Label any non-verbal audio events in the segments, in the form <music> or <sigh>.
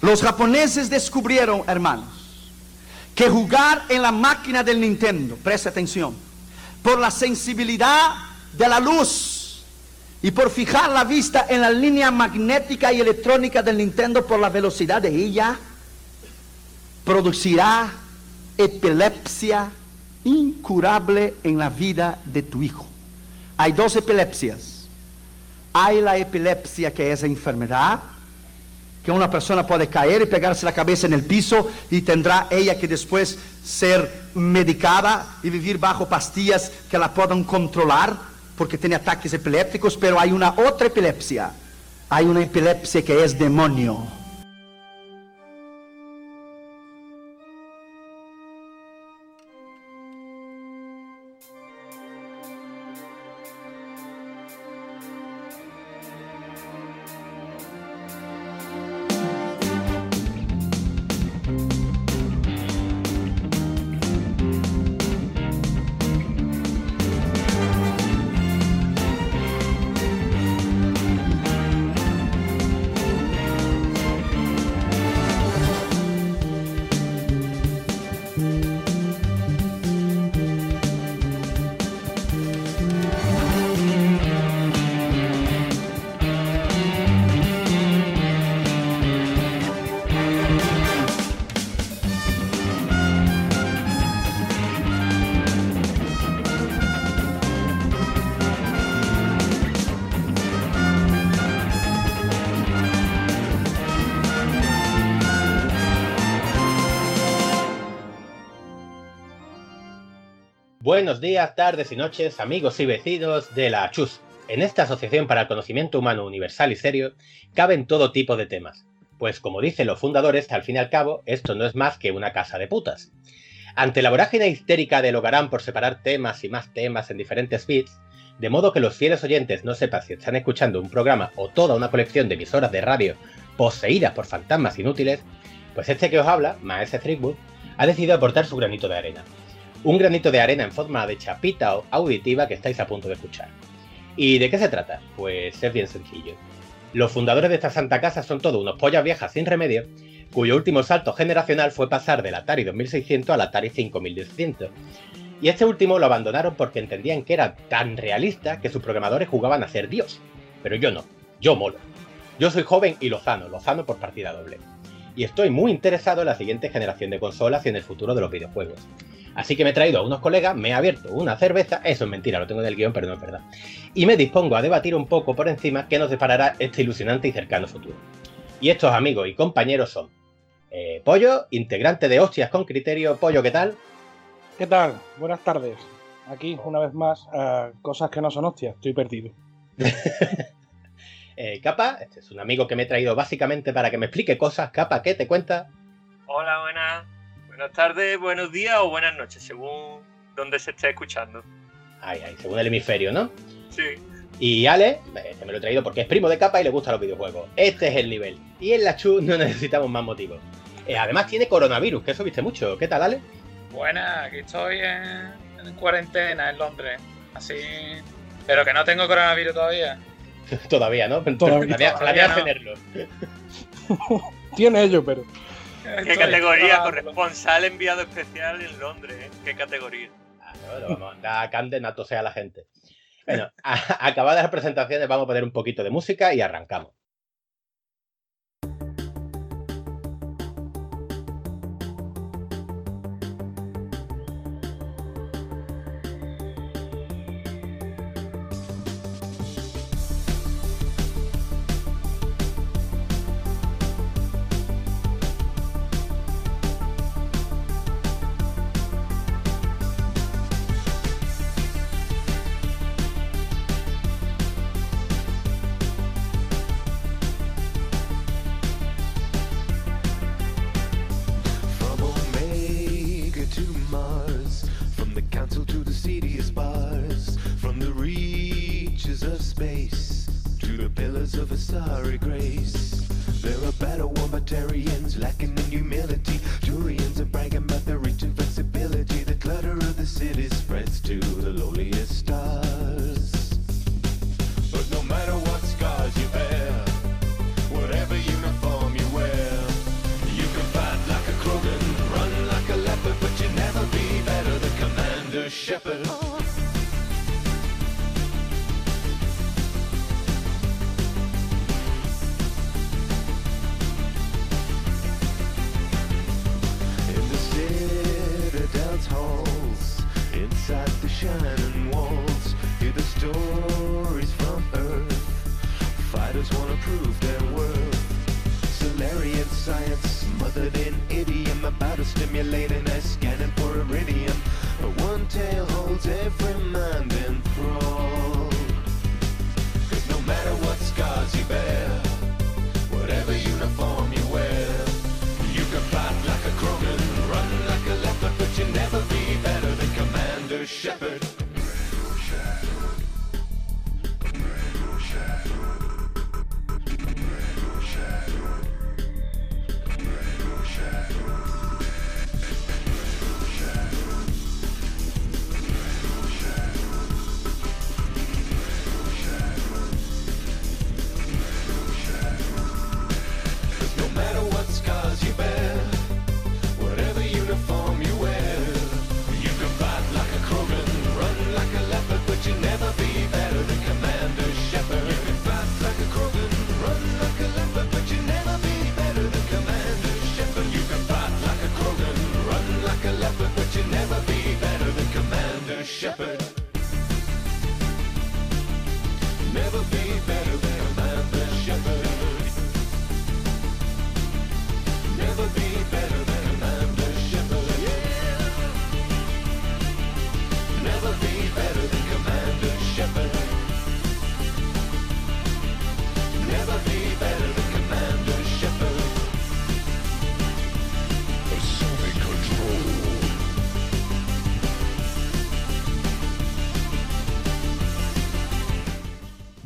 Los japoneses descubrieron, hermanos, que jugar en la máquina del Nintendo, preste atención, por la sensibilidad de la luz y por fijar la vista en la línea magnética y electrónica del Nintendo por la velocidad de ella, producirá epilepsia incurable en la vida de tu hijo. Hay dos epilepsias. Hay la epilepsia que es enfermedad, que una persona puede caer y pegarse la cabeza en el piso y tendrá ella que después ser medicada y vivir bajo pastillas que la puedan controlar porque tiene ataques epilépticos, pero hay una otra epilepsia. Hay una epilepsia que es demonio. Días, tardes y noches, amigos y vecinos de la Chus. En esta Asociación para el Conocimiento Humano Universal y Serio caben todo tipo de temas, pues como dicen los fundadores, al fin y al cabo, esto no es más que una casa de putas. Ante la vorágine histérica del hogarán por separar temas y más temas en diferentes bits, de modo que los fieles oyentes no sepan si están escuchando un programa o toda una colección de emisoras de radio poseídas por fantasmas inútiles, pues este que os habla, Maese Threepwood, ha decidido aportar su granito de arena un granito de arena en forma de chapita auditiva que estáis a punto de escuchar. ¿Y de qué se trata? Pues es bien sencillo. Los fundadores de esta santa casa son todos unos pollas viejas sin remedio, cuyo último salto generacional fue pasar del Atari 2600 al Atari 5200. Y este último lo abandonaron porque entendían que era tan realista que sus programadores jugaban a ser Dios. Pero yo no, yo molo. Yo soy joven y lozano, lozano por partida doble. Y estoy muy interesado en la siguiente generación de consolas y en el futuro de los videojuegos. Así que me he traído a unos colegas, me he abierto una cerveza, eso es mentira, lo tengo en el guion, pero no es verdad. Y me dispongo a debatir un poco por encima qué nos deparará este ilusionante y cercano futuro. Y estos amigos y compañeros son eh, Pollo, integrante de Hostias con Criterio. Pollo, ¿qué tal? ¿Qué tal? Buenas tardes. Aquí, una vez más, cosas que no son hostias, estoy perdido. <laughs> eh, Capa, este es un amigo que me he traído básicamente para que me explique cosas. Capa, ¿qué te cuenta? Hola, buenas. Buenas tardes, buenos días o buenas noches, según donde se esté escuchando. Ay, ay, según el hemisferio, ¿no? Sí. Y Ale, este me lo he traído porque es primo de capa y le gustan los videojuegos. Este es el nivel. Y en la Chu no <laughs> necesitamos más motivos. Eh, además tiene coronavirus, que eso viste mucho. ¿Qué tal, Ale? Buena, aquí estoy en, cuarentena en Londres. Así. Pero que no tengo coronavirus todavía. <laughs> todavía, ¿no? Todavía, todavía, tenerlo. <laughs> Tiene ello, pero. ¿Qué categoría? Corresponsal enviado especial en Londres. ¿eh? ¿Qué categoría? Claro, vamos a mandar a Camden a a la gente. Bueno, <laughs> acabadas las presentaciones, vamos a poner un poquito de música y arrancamos.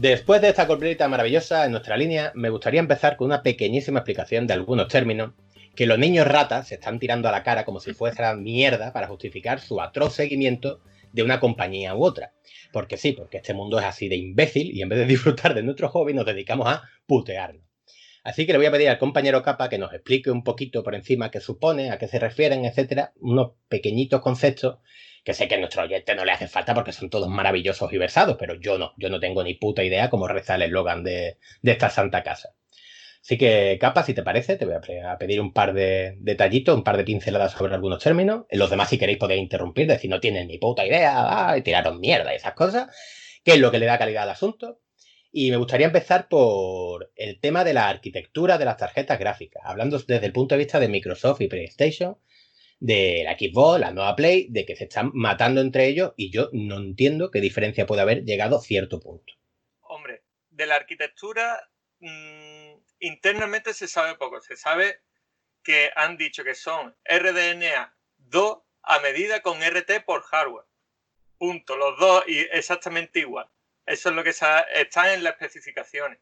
Después de esta corporita maravillosa en nuestra línea, me gustaría empezar con una pequeñísima explicación de algunos términos que los niños ratas se están tirando a la cara como si <laughs> fueran mierda para justificar su atroz seguimiento de una compañía u otra. Porque sí, porque este mundo es así de imbécil y en vez de disfrutar de nuestro hobby nos dedicamos a putearnos. Así que le voy a pedir al compañero Capa que nos explique un poquito por encima qué supone, a qué se refieren, etcétera, unos pequeñitos conceptos que sé que a nuestro oyente no le hace falta porque son todos maravillosos y versados, pero yo no, yo no tengo ni puta idea cómo reza el eslogan de, esta santa casa. Así que, Capa, si te parece, te voy a pedir un par de detallitos, un par de pinceladas sobre algunos términos. Los demás, si queréis, podéis interrumpir, decir no tienen ni puta idea, ah, y tiraros mierda y esas cosas, que es lo que le da calidad al asunto. Y me gustaría empezar por el tema de la arquitectura de las tarjetas gráficas, hablando desde el punto de vista de Microsoft y PlayStation, de la Xbox, la nueva Play, de que se están matando entre ellos y yo no entiendo qué diferencia puede haber llegado a cierto punto. Hombre, de la arquitectura mm, internamente se sabe poco. Se sabe que han dicho que son RDNA 2 a medida con RT por hardware. Punto. Los dos y exactamente igual. Eso es lo que está en las especificaciones.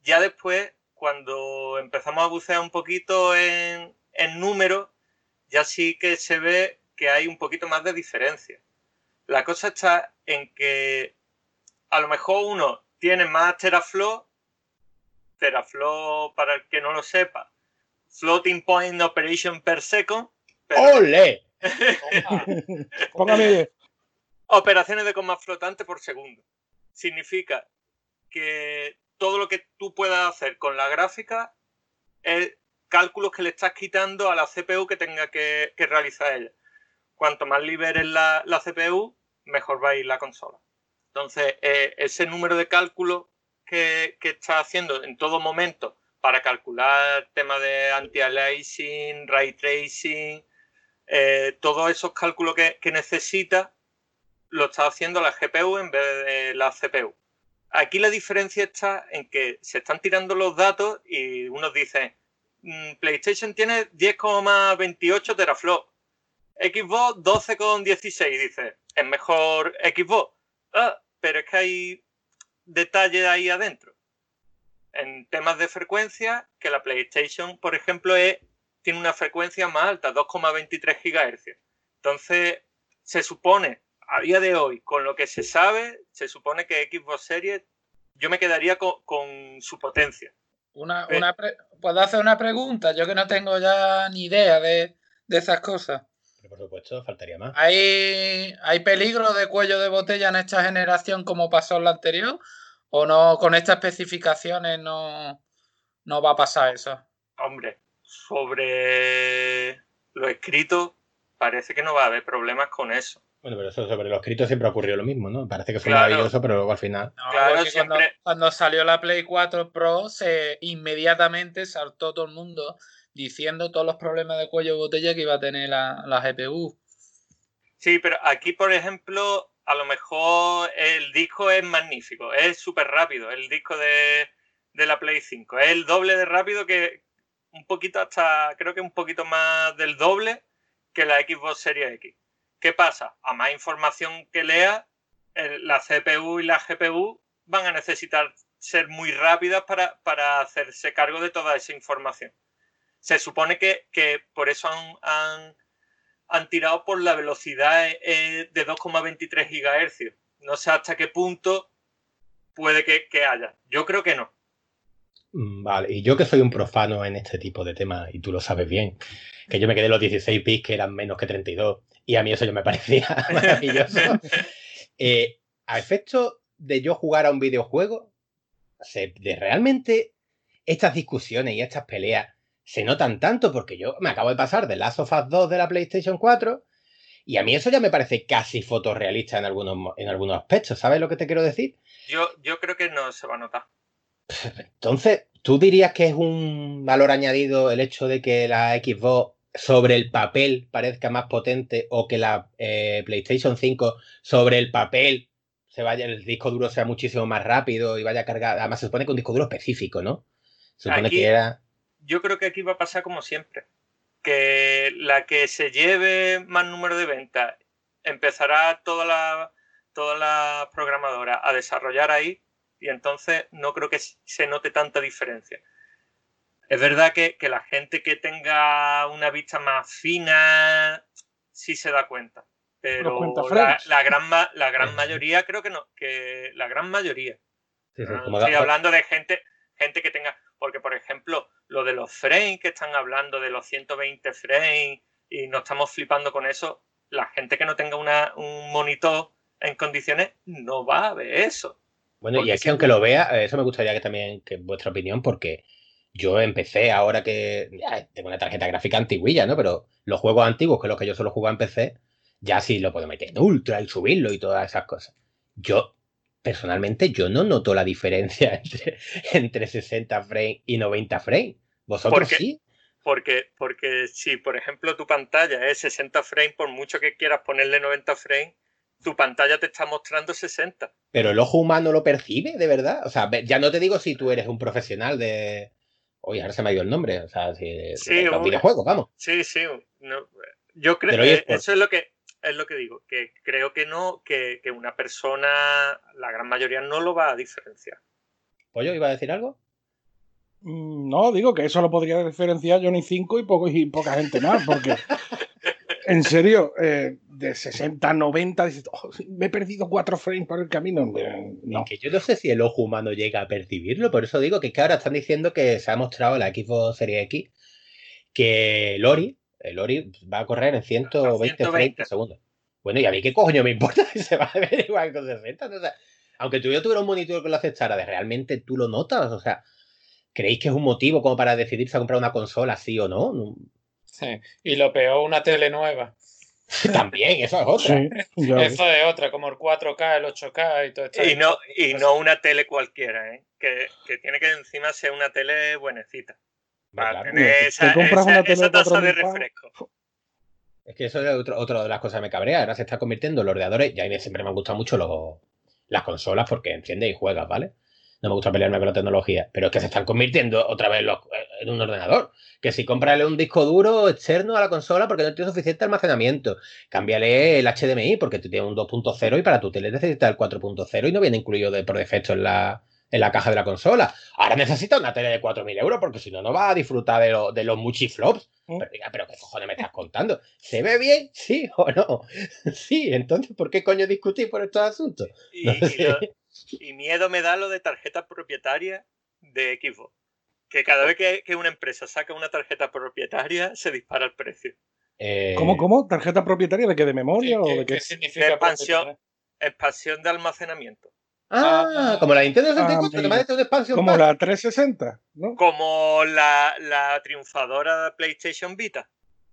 Ya después, cuando empezamos a bucear un poquito en, en números, ya sí que se ve que hay un poquito más de diferencia. La cosa está en que a lo mejor uno tiene más teraflow. Teraflow, para el que no lo sepa, floating point operation per second. pero- ¡Ole! <laughs> Póngame 10. operaciones de coma flotante por segundo. Significa que todo lo que tú puedas hacer con la gráfica es cálculos que le estás quitando a la CPU que tenga que, que realizar ella. Cuanto más liberes la, la CPU, mejor va a ir la consola. Entonces, eh, ese número de cálculos que, que estás haciendo en todo momento para calcular temas de anti-aliasing, ray tracing, eh, todos esos cálculos que, que necesitas lo está haciendo la GPU en vez de la CPU. Aquí la diferencia está en que se están tirando los datos y unos dicen, "Mm, PlayStation tiene 10,28 teraflops, Xbox 12,16, dice, es mejor Xbox. Ah, pero es que hay detalles ahí adentro. En temas de frecuencia, que la PlayStation, por ejemplo, es, tiene una frecuencia más alta, 2,23 GHz. Entonces, se supone, a día de hoy, con lo que se sabe, se supone que Xbox Series, yo me quedaría con su potencia. Una, Eh. una pre- ¿Puedo hacer una pregunta? Yo que no tengo ya ni idea de, de esas cosas. Pero por supuesto, faltaría más. ¿Hay, ¿Hay peligro de cuello de botella en esta generación como pasó en la anterior? ¿O no, con estas especificaciones no, no va a pasar eso? Hombre, sobre lo escrito, parece que no va a haber problemas con eso. Bueno, pero eso sobre los escritos siempre ha ocurrido lo mismo, ¿no? Parece que fue Claro. maravilloso, pero luego al final. No, Claro, porque cuando, siempre- cuando salió la Play 4 Pro, se inmediatamente saltó todo el mundo diciendo todos los problemas de cuello de botella que iba a tener la, la GPU. Sí, pero aquí, por ejemplo, a lo mejor el disco es magnífico, es súper rápido, el disco de, de la Play 5. Es el doble de rápido que un poquito hasta, creo que un poquito más del doble que la Xbox Series X. ¿Qué pasa? A más información que lea, la CPU y la GPU van a necesitar ser muy rápidas para, para hacerse cargo de toda esa información. Se supone que, que por eso han- han tirado por la velocidad eh, de 2,23 GHz. No sé hasta qué punto puede que, que haya. Yo creo que no. Mm, Vale, y yo que soy un profano en este tipo de temas, y tú lo sabes bien, que yo me quedé los 16 bits que eran menos que 32, y a mí eso yo me parecía <laughs> maravilloso. <laughs> Eh, a efecto de yo jugar a un videojuego, se- de realmente estas discusiones y estas peleas se notan tanto porque yo me acabo de pasar de Last of Us 2 de la PlayStation 4 y a mí eso ya me parece casi fotorrealista en algunos, en algunos aspectos, ¿sabes lo que te quiero decir? Yo, yo creo que no se va a notar. Entonces, ¿tú dirías que es un valor añadido el hecho de que la Xbox sobre el papel parezca más potente o que la eh, PlayStation 5 sobre el papel se vaya, el disco duro sea muchísimo más rápido y vaya a cargar? Además, se supone que un disco duro específico, ¿no? Se supone Aquí- que era. Yo creo que aquí va a pasar como siempre. Que la que se lleve más número de ventas empezará toda la, toda la programadora a desarrollar ahí y entonces no creo que se note tanta diferencia. Es verdad que, que la gente que tenga una vista más fina sí se da cuenta, pero cuenta la, gran, la gran mayoría creo que no, que la gran mayoría. Sí, sí, No como estoy hablando de gente, gente que tenga, porque por ejemplo, lo de los frames que están hablando de los 120 frames y no estamos flipando con eso, la gente que no tenga una, un monitor en condiciones no va a ver eso. Bueno, y es que aunque lo vea, eh, eso me gustaría que también, que vuestra opinión, porque yo empecé ahora que ya, tengo una tarjeta gráfica antiguilla, ¿no? Pero los juegos antiguos, que es los que yo solo juego en PC, ya sí lo puedo meter en ultra y subirlo y todas esas cosas. Yo, personalmente, yo no noto la diferencia <laughs> entre, entre 60 frames y 90 frames. ¿Vosotros Porque- sí? Porque, porque si, por ejemplo, tu pantalla es 60 frames, por mucho que quieras ponerle 90 frames, tu pantalla te está mostrando 60. Pero el ojo humano lo percibe, de verdad. O sea, ya no te digo si tú eres un profesional de... Oye, ahora se me ha ido el nombre. O sea, si de, Sí, videojuegos, vamos. Sí, sí. no, yo creo que eSport. eso es lo que es lo que digo, que creo que no, que, que una persona, la gran mayoría no lo va a diferenciar. ¿Pollo iba a decir algo? Mm, No, digo que eso lo podría diferenciar Johnny 5 y, poco, y poca gente más, porque <laughs> en serio, eh, de 60 a 90, dices, "Oh, me he perdido 4 frames por el camino. No. Que yo no sé si el ojo humano llega a percibirlo, por eso digo que, es que ahora están diciendo que se ha mostrado la Xbox Series X que Lori, el Lori va a correr en 120, frames 120. por segundo. Bueno, y a mí qué coño me importa <laughs> si se va a ver igual con 60, ¿no? O sea, aunque tú yo tuviera un monitor que lo aceptara, ¿de realmente tú lo notas? O sea, ¿creéis que es un motivo como para decidirse a comprar una consola, sí o no? Sí. Y lo peor, una tele nueva. <laughs> También, eso es otra. Sí, ya. Eso es otra, como el 4K, el 8K y todo esto. Y no, y no una tele cualquiera, ¿eh? que, que tiene que encima ser una tele buenecita. Para Claro. tener Te esa, compras esa- una tele esa taza de 4000 pavos. refresco. Es que eso es otro, otra de las cosas que me cabrea. Ahora se está convirtiendo en los ordenadores. Y a mí siempre me han gustado mucho los, las consolas porque enciendes y juegas, ¿vale? No me gusta pelearme con la tecnología. Pero es que se están convirtiendo otra vez los- en un ordenador. Que si cómprale un disco duro externo a la consola porque no tiene suficiente almacenamiento. Cámbiale el HDMI porque tú tienes un 2.0 y para tu tele necesitas el 4.0 y no viene incluido de, por defecto en la, en la caja de la consola. Ahora necesitas una tele de 4.000 euros porque si no, no vas a disfrutar de, lo- de los muchiflops. ¿Mm? Pero, pero ¿qué cojones me estás contando? ¿Se ve bien? ¿Sí o no? <laughs> Sí, entonces, ¿por qué coño discutir por estos asuntos? No y sé. lo- y miedo me da lo de tarjetas propietarias de Xbox. Que cada vez que, que una empresa saca una tarjeta propietaria, se dispara el precio. Eh, ¿Cómo, cómo? ¿Tarjeta propietaria de qué? ¿De memoria o ¿qué- de qué? qué significa De expansión. Expansión de almacenamiento. Ah, como la Nintendo 64, que amigo. me hace un Como la 360, ¿no? Como la, la triunfadora PlayStation Vita.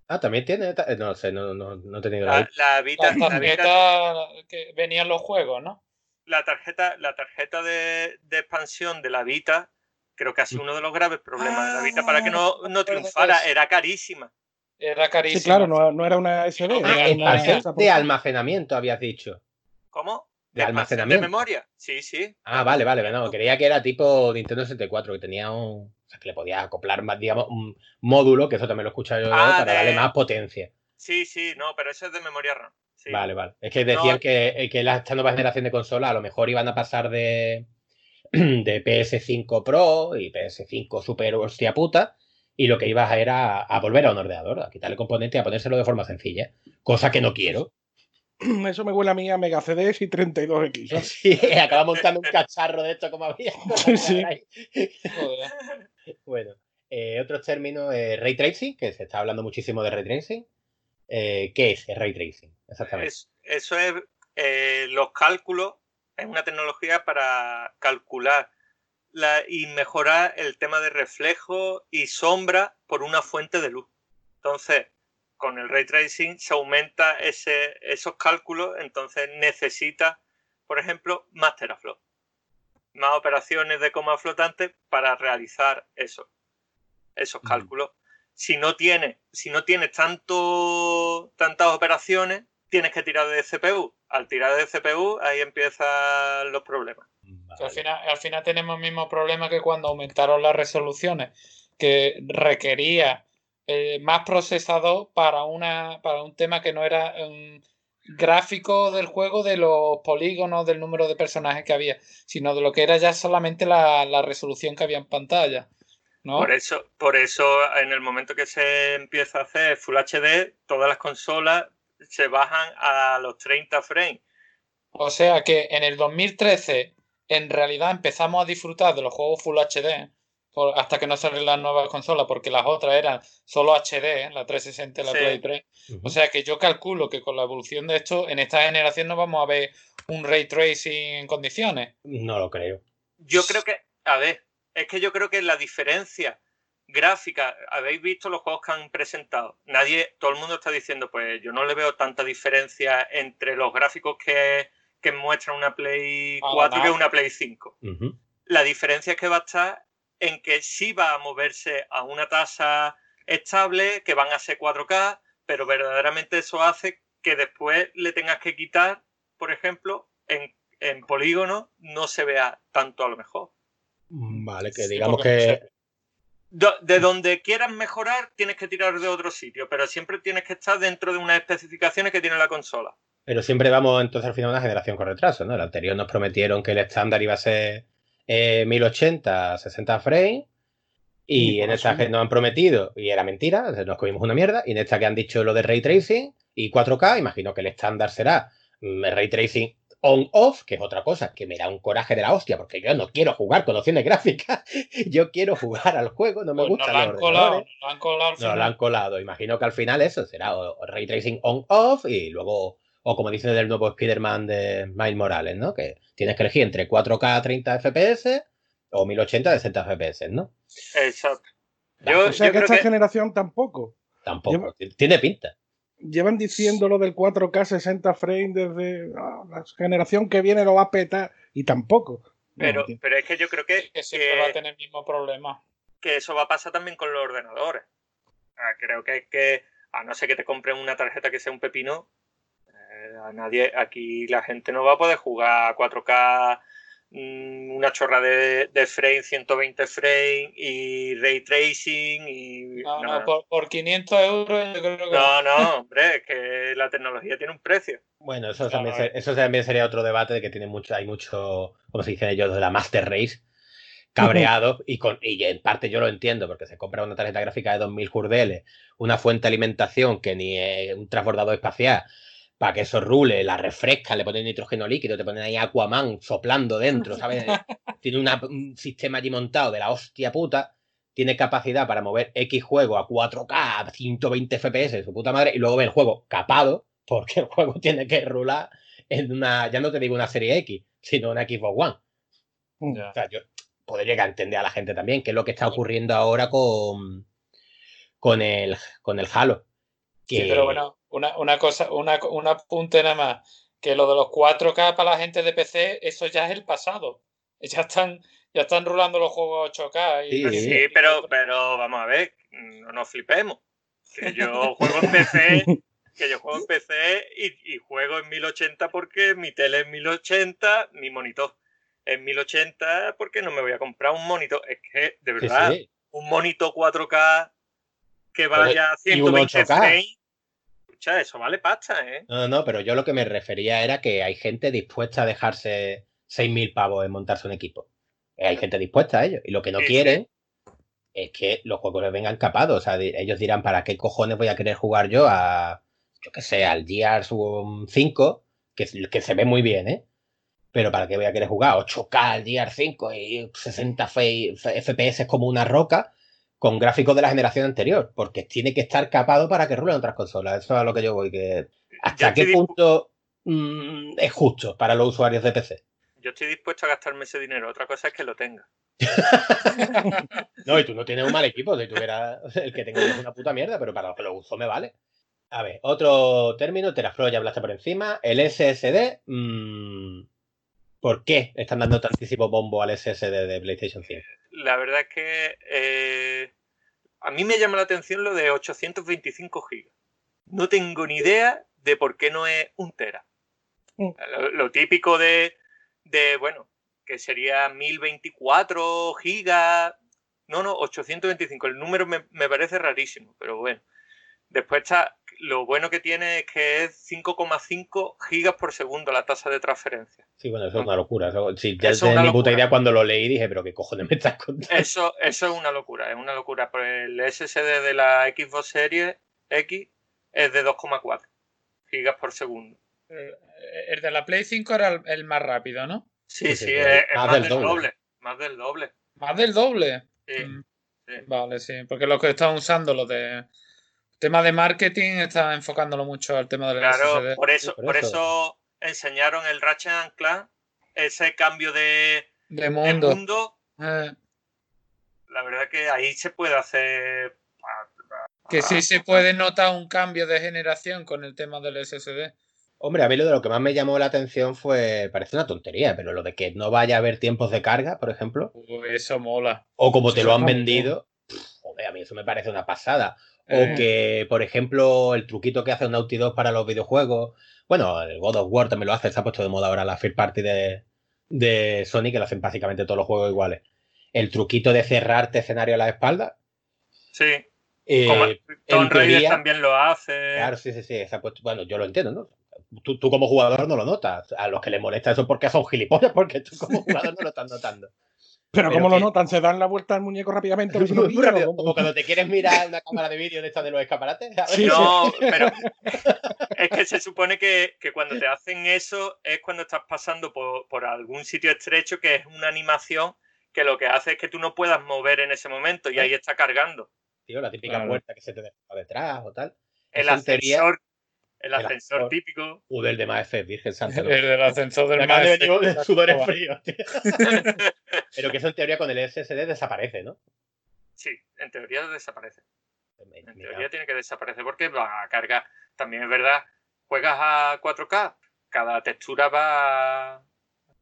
Ah, también tiene. eh, No sé, no, no, no he tenido la. La, la Vita, La la Vita- tarjeta que venían los juegos, ¿no? La tarjeta, la tarjeta de, de expansión de la Vita, creo que ha sido uno de los graves problemas de la Vita para que no, no Ah, triunfara. Era carísima. Era carísimo. Sí, claro, no, no era una SD. Ah, Expansión de almacenamiento, habías dicho. ¿Cómo? De almacenamiento. De memoria. Sí, sí. Ah, vale, vale. No, creía que era tipo Nintendo 64, que tenía un. O sea, que le podías acoplar más, digamos, un módulo, que eso también lo he escuchado yo, Ah, para de- darle más potencia. Sí, sí, no, pero eso es de memoria RAM. Sí. Vale, vale. Es que decían No. que, eh, que la- esta nueva generación de consolas a lo mejor iban a pasar de, <clears throat> de PS5 Pro y PS5 Super hostia puta, y lo que ibas a era a volver a un ordenador, a quitarle componente y a ponérselo de forma sencilla. Cosa que no quiero. <clears throat> Eso me huele a mí a Mega CDs y 32X. ¿sabes? <laughs> Sí, acaba montando un cacharro de esto como había. <laughs> Sí. Bueno, eh, otros términos, eh, ray tracing, que se está hablando muchísimo de ray tracing. Eh, ¿Qué es el ray tracing? Exactamente. Es- eso es eh, los cálculos, es una tecnología para calcular la- y mejorar el tema de reflejo y sombra por una fuente de luz. Entonces, con el ray tracing se aumenta ese, esos cálculos, entonces necesita, por ejemplo, más teraflops, más operaciones de coma flotante para realizar eso, esos cálculos. Si no tienes, si no tienes tanto, tantas operaciones, tienes que tirar de CPU. Al tirar de CPU, ahí empiezan los problemas. Al, final, al final tenemos el mismo problema que cuando aumentaron las resoluciones, que requería eh, más procesador para, una, para un tema que no era un gráfico del juego de los polígonos, del número de personajes que había, sino de lo que era ya solamente la, la resolución que había en pantalla. ¿No? Por eso, por eso, en el momento que se empieza a hacer Full HD, todas las consolas se bajan a los 30 frames. O sea que en el 2013 en realidad empezamos a disfrutar de los juegos Full HD por- hasta que no salieron las nuevas consolas, porque las otras eran solo HD, la 360 y la Sí. Play 3. O sea que yo calculo que con la evolución de esto, en esta generación no vamos a ver un ray tracing en condiciones. No lo creo. Yo creo que, a ver, es que yo creo que la diferencia gráfica, habéis visto los juegos que han presentado. Nadie, todo el mundo está diciendo, pues yo no le veo tanta diferencia entre los gráficos que, que muestra una Play Ah, 4 que nada. una Play 5. Ujú. La diferencia es que va a estar en que sí va a moverse a una tasa estable, que van a ser 4K, pero verdaderamente eso hace que después le tengas que quitar, por ejemplo, en, en polígono no se vea tanto a lo mejor. Vale, que digamos que. De donde quieras mejorar, tienes que tirar de otro sitio, pero siempre tienes que estar dentro de unas especificaciones que tiene la consola. Pero siempre vamos entonces al final a una generación con retraso, ¿no? El anterior nos prometieron que el estándar iba a ser eh, 1080, 60 frames. Y Y en esta que no. nos han prometido, y era mentira, nos comimos una mierda. Y en esta que han dicho lo de ray tracing y 4K, imagino que el estándar será mm, ray tracing on-off, que es otra cosa que me da un coraje de la hostia, porque yo no quiero jugar con opciones gráficas. <laughs> yo quiero jugar al juego, no me Pues nos gustan la los han colado, han colado No, lo han colado. Imagino que al final eso será o, o ray tracing on-off y luego, o como dicen del nuevo Spider-Man de Miles Morales, ¿no? Que tienes que elegir entre 4K a 30 FPS o 1080 a 60 FPS, ¿no? Exacto. Yo, o sea yo que creo esta que generación tampoco. Tampoco. Tiene pinta. Llevan diciendo lo del 4K 60 frames desde ah, la generación que viene lo va a petar y tampoco. pero, No, pero es que yo creo que, Que siempre que- va a tener el mismo problema. que eso va a pasar también con los ordenadores. Ah, creo que, que a no ser que te compren una tarjeta que sea un pepino, eh, a nadie, aquí la gente no va a poder jugar a 4K, mm, una chorra de, de frame, 120 frame y ray tracing y No, no, no, por, por 500 euros yo creo que no, no, hombre, es que la tecnología tiene un precio. Bueno, eso, Claro, también, eh. se- eso también sería otro debate de que tiene mucho, hay mucho, como se dicen ellos, de la Master Race <laughs> cabreados y, con, y en parte yo lo entiendo porque se compra una tarjeta gráfica de 2000 jurdeles, una fuente de alimentación que ni es un transbordador espacial para que eso rule, la refrescan, le ponen nitrógeno líquido, te ponen ahí Aquaman soplando dentro, ¿sabes? <laughs> Tiene una- un sistema allí montado de la hostia puta, tiene capacidad para mover X juego a 4K, a 120 FPS, su puta madre, y luego ve el juego capado, porque el juego <laughs> tiene que rular en una, ya no te digo una serie X, sino una Xbox One. O sea, yo podría llegar a entender a la gente también, que es lo que está ocurriendo ahora con, con, el, con el Halo. Que... Sí, pero bueno, una, una cosa, una, un apunte nada más, que lo de los 4K para la gente de PC, eso ya es el pasado. Ya están, ya están rulando los juegos 8K. Y, Sí. Sí, pero, pero vamos a ver, no nos flipemos. Que yo juego en PC, que yo juego en PC y, y juego en 1080 porque mi tele es 1080, mi monitor es 1080 porque no me voy a comprar un monitor. Es que, de verdad, sí. un monitor 4K que vaya a y un 120 8K. frames. Escucha, eso vale pasta, ¿eh? No, no, pero yo lo que me refería era que hay gente dispuesta a dejarse 6.000 pavos en montarse un equipo. Eh, Hay gente dispuesta a ello. Y lo que no Sí, sí. quieren es que los juegos les vengan capados. O sea, ellos dirán, ¿para qué cojones voy a querer jugar yo a, yo qué sé, al Gears 5, que, que se ve muy bien, ¿eh? Pero ¿para qué voy a querer jugar 8K al Gears 5 y 60 fe- FPS como una roca con gráficos de la generación anterior? Porque tiene que estar capado para que rulen otras consolas. Eso es a lo que yo voy. Que ¿Hasta qué punto mm, es justo para los usuarios de PC? Yo estoy dispuesto a gastarme ese dinero. Otra cosa es que lo tenga. <laughs> No, y tú no tienes un mal equipo, si tuvieras el que tengo es una puta mierda, pero para lo que lo uso me vale. A ver, otro término, Teraflow ya hablaste por encima. El SSD, mm, ¿por qué están dando tantísimo bombo al SSD de PlayStation 5? La verdad es que eh, a mí me llama la atención lo de 825 gigas. No tengo ni idea de por qué no es un tera. Mm. Lo, lo típico de, de, bueno, que sería 1024 gigas. No, no, 825. El número me, me parece rarísimo, pero bueno. Después está, lo bueno que tiene es que es 5,5 gigas por segundo la tasa de transferencia. Sí, bueno, eso es una locura. Eso, sí, ya Eso es tenía una ni puta idea cuando lo leí dije, pero qué cojones me estás contando. Eso, eso es una locura, es una locura. Pero el SSD de la Xbox Series X es de 2,4 gigas por segundo. Eh, El de la Play 5 era el, más rápido, ¿no? Sí, Sí, sí, sí, es, Más más del doble. doble. Más del doble. Más del doble. Sí. Mm, sí. Vale, sí. Porque los que están usando lo de tema de marketing están enfocándolo mucho al tema del Claro, SSD. por eso, por por eso. eso enseñaron el Ratchet and Clank, ese cambio de, De de mundo. Eh, La verdad que ahí se puede hacer. que sí se puede notar un cambio de generación con el tema del SSD. Hombre, a mí lo de lo que más me llamó la atención fue, parece una tontería, pero lo de que no vaya a haber tiempos de carga, por ejemplo, Uy, eso mola. o como te Eso lo han está vendido, pff, joder, a mí eso me parece una pasada. O que, por ejemplo, el truquito que hace un Naughty Dog para los videojuegos. Bueno, el God of War también lo hace, se ha puesto de moda ahora la First Party de, de Sony, que lo hacen básicamente todos los juegos iguales. El truquito de cerrarte escenario a la espalda. Sí, eh, como Tomb Raider teoría- también lo hace. Claro, sí, sí, sí. se ha puesto- bueno, yo lo entiendo, ¿no? Tú, tú como jugador no lo notas. A los que les molesta eso porque son gilipollas, porque tú como jugador no lo estás notando. Pero, Pero como lo que- notan, se dan la vuelta al muñeco rápidamente. <laughs> Muy rápido, como cómo? cuando te quieres mirar una cámara de vídeo de esta de los escaparates. No, <laughs> pero es que se supone que, que cuando te hacen eso es cuando estás pasando por, por algún sitio estrecho que es una animación que lo que hace es que tú no puedas mover en ese momento y ahí está cargando. Tío, la típica Claro. puerta que se te deja detrás o tal. El en teoría- ascensor, el el ascensor típico. O del de Maefes, Virgen Santa. ¿no? El del ascensor del Me acaba de venir de sudores fríos, tío. <laughs> Pero que eso en teoría con el SSD desaparece, ¿no? Sí, en teoría desaparece. Me- En mira, teoría tiene que desaparecer porque va a cargar. También es verdad, juegas a 4K, cada textura va.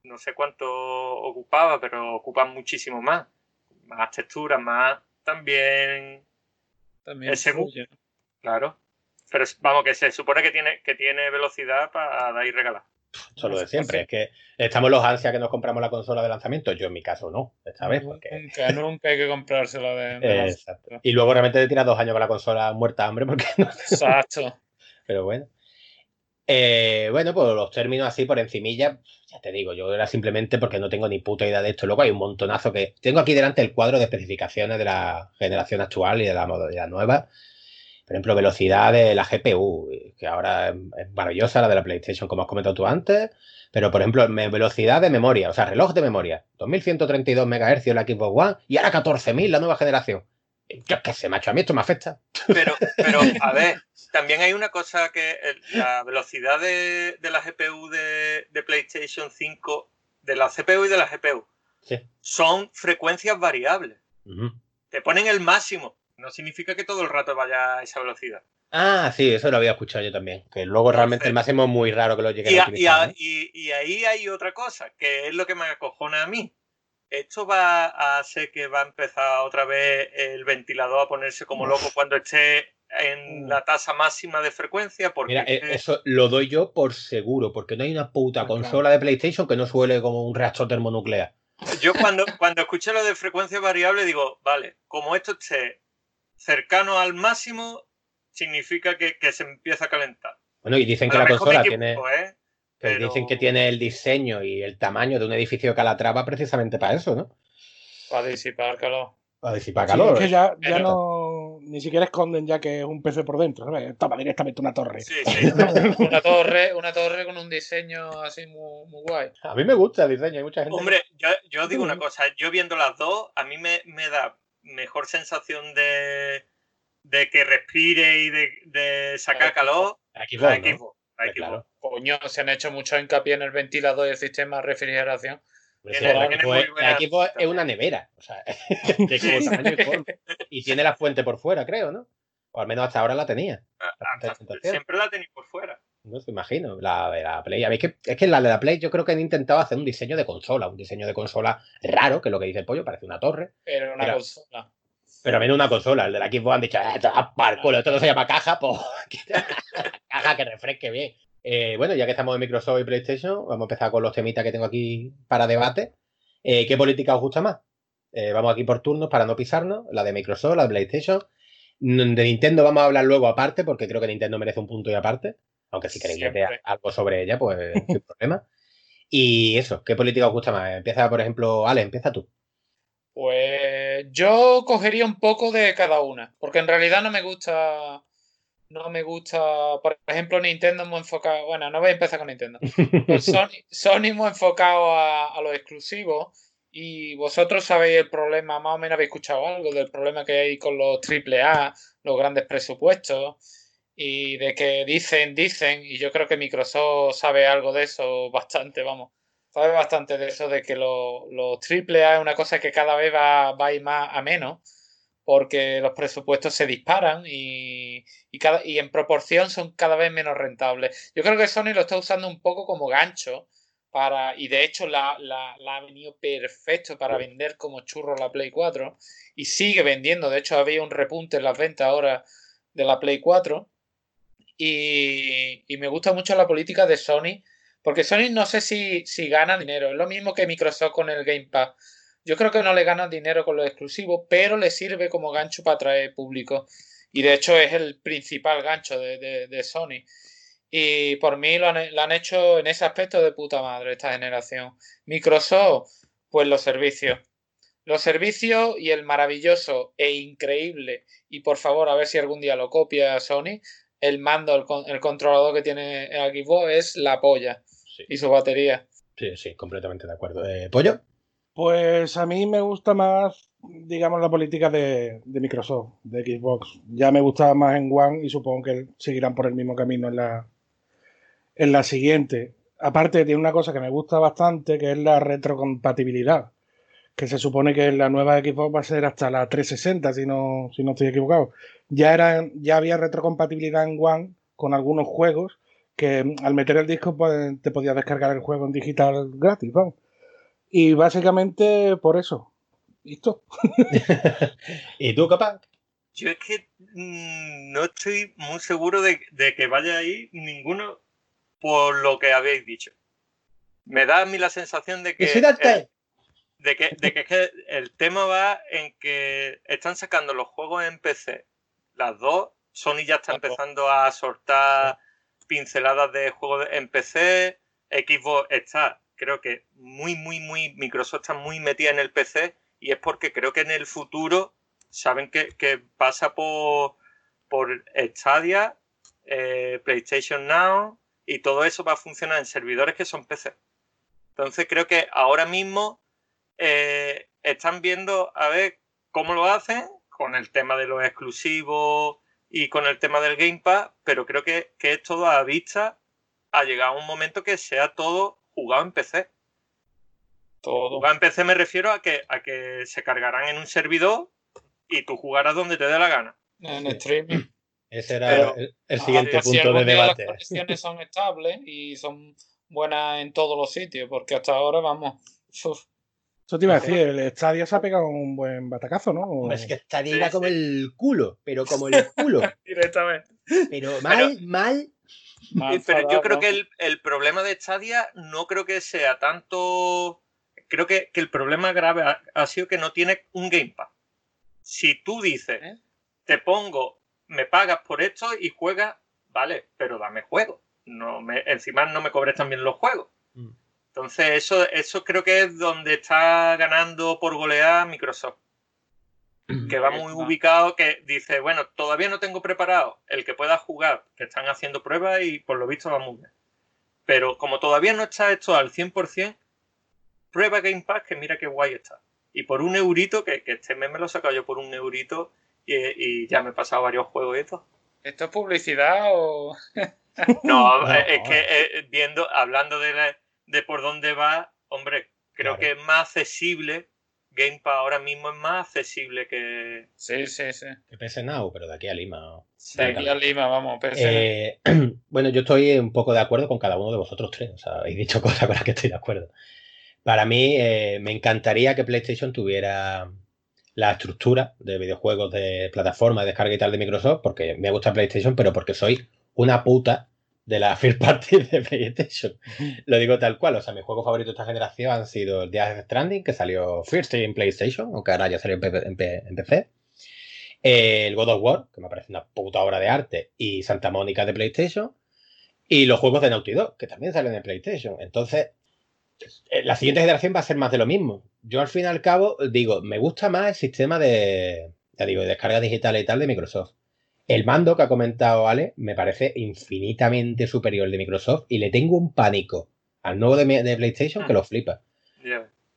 No sé cuánto ocupaba, pero ocupa muchísimo más. Más texturas, más también. También Ese. Claro. Pero vamos, que se supone que tiene, que tiene velocidad para dar y regalar. Eso lo de siempre. Es que estamos los ansias que nos compramos la consola de lanzamiento. Yo en mi caso no, esta vez, porque. Nunca, nunca hay que comprársela de, de <laughs> exacto. Y luego realmente te tiras dos años con la consola muerta de hambre, porque no Exacto. <laughs> Pero bueno. Eh, bueno, pues los términos así por encimilla, ya te digo, yo era simplemente porque no tengo ni puta idea de esto. Luego hay un montonazo que. Tengo aquí delante el cuadro de especificaciones de la generación actual y de la modalidad nueva. Por ejemplo, velocidad de la GPU, que ahora es es maravillosa, la de la PlayStation, como has comentado tú antes. Pero, por ejemplo, velocidad de memoria, o sea, reloj de memoria. 2132 MHz la Xbox One y ahora 14.000 la nueva generación. Yo qué sé, macho, a mí esto me afecta. Pero, pero <laughs> a ver, también hay una cosa que la velocidad de, de la GPU de, de PlayStation 5, de la CPU y de la GPU, Sí. son frecuencias variables. Te ponen el máximo. No significa que todo el rato vaya a esa velocidad. Ah, sí, eso lo había escuchado yo también. Que luego realmente el máximo es muy raro que lo lleguen Y, a y, utilizar. y- y ahí hay otra cosa, que es lo que me acojona a mí. Esto va a hacer que va a empezar otra vez el ventilador a ponerse como loco cuando esté en la tasa máxima de frecuencia, porque Mira, eso lo doy yo por seguro, porque no hay una puta claro. consola de PlayStation que no suele como un reactor termonuclear. yo cuando, cuando escuché lo de frecuencia variable digo, vale, como esto esté cercano al máximo, significa que, que se empieza a calentar. Bueno, y dicen A que la consola tiene. ¿eh? pero- Dicen que tiene el diseño y el tamaño de un edificio de Calatrava precisamente para eso, ¿no? Para disipar calor. Para disipar Sí, calor. es que ya, ya Pero- no. Ni siquiera esconden ya que es un PC por dentro, ¿sabes? Toma directamente una torre. Sí, <laughs> sí. Una torre, una torre con un diseño así muy, muy guay. A mí me gusta el diseño, hay mucha gente. Hombre, yo, yo digo una cosa, yo viendo las dos, a mí me, me da mejor sensación de, de que respire y de, de sacar calor Aquí la ¿no? Xbox. la Pues Xbox. claro. Coño, se han hecho mucho hincapié en el ventilador y el sistema de refrigeración. Pues Tiene- sí, la Xbox es- la Xbox es una nevera. O sea, <laughs> de como tamaño y forma. Y tiene la fuente por fuera, creo, ¿no? O al menos hasta ahora la tenía. Ah, La hasta- presentación. siempre la tenéis por fuera. No se imagino. La de la Play. A ver, es que, es que la de la Play yo creo que han intentado hacer un diseño de consola. Un diseño de consola raro, que es lo que dice el pollo, parece una torre. Pero una Mira. consola. Pero a menos una consola. El de la Xbox han dicho, "Ah, esto es para culo, esto no se llama caja, pues. <laughs> <laughs> caja que refresque bien. Eh, bueno, ya que estamos en Microsoft y PlayStation, vamos a empezar con los temitas que tengo aquí para debate. Eh, ¿Qué política os gusta más? Eh, vamos aquí por turnos para no pisarnos. La de Microsoft, la de PlayStation. Mm, De Nintendo vamos a hablar luego aparte, porque creo que Nintendo merece un punto y aparte. Aunque si queréis leer algo sobre ella, pues <laughs> sin problema. Y eso, ¿qué política os gusta más? Empieza, por ejemplo, Ale, empieza tú. Pues yo cogería un poco de cada una, porque en realidad no me gusta, no me gusta, por ejemplo, Nintendo muy enfocado, bueno, no voy a empezar con Nintendo. Pues <laughs> Sony, Sony muy enfocado a, a los exclusivos y vosotros sabéis el problema, más o menos habéis escuchado algo del problema que hay con los AAA, los grandes presupuestos y de que dicen, dicen, y yo creo que Microsoft sabe algo de eso bastante, vamos, sabe bastante de eso, de que los AAA es una cosa que cada vez va, va a ir más a menos porque los presupuestos se disparan y, y, cada, y en proporción son cada vez menos rentables. Yo creo que Sony lo está usando un poco como gancho para, y de hecho la- la ha venido perfecto para vender como churro la Play 4 y sigue vendiendo. De hecho, había un repunte en las ventas ahora de la Play 4 y, me gusta mucho la política de Sony porque Sony no sé si, si gana dinero. Es lo mismo que Microsoft con el Game Pass. Yo creo que no le gana dinero con los exclusivos, pero le sirve como gancho para atraer público. Y de hecho es el principal gancho de, de- de Sony. Y por mí lo han, lo han hecho en ese aspecto de puta madre esta generación. Microsoft, pues los servicios. Los servicios y el maravilloso e increíble, y por favor a ver si algún día lo copia Sony, el mando, el, con- el controlador que tiene el Xbox es la polla. Sí, Y su batería. sí, sí, completamente de acuerdo. Eh, ¿Pollo? Pues a mí me gusta más, digamos, la política de, de Microsoft, de Xbox. Ya me gustaba más en One y supongo que seguirán por el mismo camino en la, en la siguiente. Aparte, tiene una cosa que me gusta bastante, que es la retrocompatibilidad. Que se supone que la nueva Xbox va a ser hasta la 360, si no, si no estoy equivocado. Ya, era, ya había retrocompatibilidad en One con algunos juegos que mm, al meter el disco pues, te podías descargar el juego en digital gratis, vamos. Y básicamente por eso. ¿Listo? <laughs> ¿Y tú, capaz? Yo es que mm, no estoy muy seguro de, de que vaya ahí ninguno por lo que habéis dicho. Me da a mí la sensación de que, el, de que, de que es que el tema va en que están sacando los juegos en PC. Las dos, Sony ya está empezando a soltar pinceladas de juegos de- en PC. Xbox está, creo que muy, muy, muy, Microsoft está muy metida en el PC y es porque creo que en el futuro saben que, que pasa por, por Stadia, eh, PlayStation Now y todo eso va a funcionar en servidores que son PC. Entonces creo que ahora mismo eh, están viendo a ver cómo lo hacen con el tema de los exclusivos y con el tema del Game Pass, pero creo que, que es todo a vista a llegar a un momento que sea todo jugado en PC. Todo. Jugado en PC me refiero a que, a que se cargarán en un servidor y tú jugarás donde te dé la gana. En streaming. <clears throat> Ese era Pero- el, el siguiente A ver si punto de debate. Las conexiones son estables y son buenas en todos los sitios, porque hasta ahora, vamos. uf, Eso te iba a decir, el Stadia se ha pegado un buen batacazo, ¿no? Es que Sí, era como el culo, pero como el <laughs> culo. Directamente. Pero mal, mal. Pero yo creo ¿no? que el, el problema de Stadia no creo que sea tanto. Creo que, que el problema grave ha, ha sido que no tiene un Gamepad. Si tú dices, ¿Eh? te pongo, me pagas por esto y juegas, vale, pero dame juego. No me, encima no me cobres también los juegos. Mm. Entonces, eso, eso creo que es donde está ganando por golear Microsoft. Que va muy ubicado, que dice, bueno, todavía no tengo preparado el que pueda jugar, que están haciendo pruebas y por lo visto va muy bien. Pero como todavía no está esto al 100%, prueba Game Pass, que mira qué guay está. Y por un eurito, que, que este mes me lo he sacado yo por un eurito y, y ya me he pasado varios juegos y esto. ¿Esto es publicidad o.? <laughs> No, No. <laughs> es que eh, viendo, hablando de, la- de por dónde va, hombre, creo Claro. que es más accesible. Game Pass ahora mismo es más accesible que. Sí, sí, sí. Que pese Now, pero de aquí a Lima. De aquí a Lima, vamos. PC. Eh, <clears throat> bueno, yo estoy un poco de acuerdo con cada uno de vosotros tres. O sea, habéis dicho <laughs> cosas con las que estoy de acuerdo. Para mí, eh, me encantaría que PlayStation tuviera la estructura de videojuegos de plataforma, de descarga y tal de Microsoft, porque me gusta PlayStation, pero porque soy una puta de la first party de PlayStation. Lo digo tal cual. O sea, mis juegos favoritos de esta generación han sido el Death Stranding, que salió first en PlayStation, aunque ahora ya salió en, PC. El God of War, que me parece una puta obra de arte, y Santa Mónica de PlayStation. Y los juegos de Naughty Dog, que también salen en PlayStation. Entonces, eh, la siguiente generación va a ser más de lo mismo. Yo al fin y al cabo digo, me gusta más el sistema de, digo, de descarga digital y tal de Microsoft. El mando que ha comentado Ale me parece infinitamente superior al de Microsoft y le tengo un pánico al nuevo de, PlayStation que lo flipa.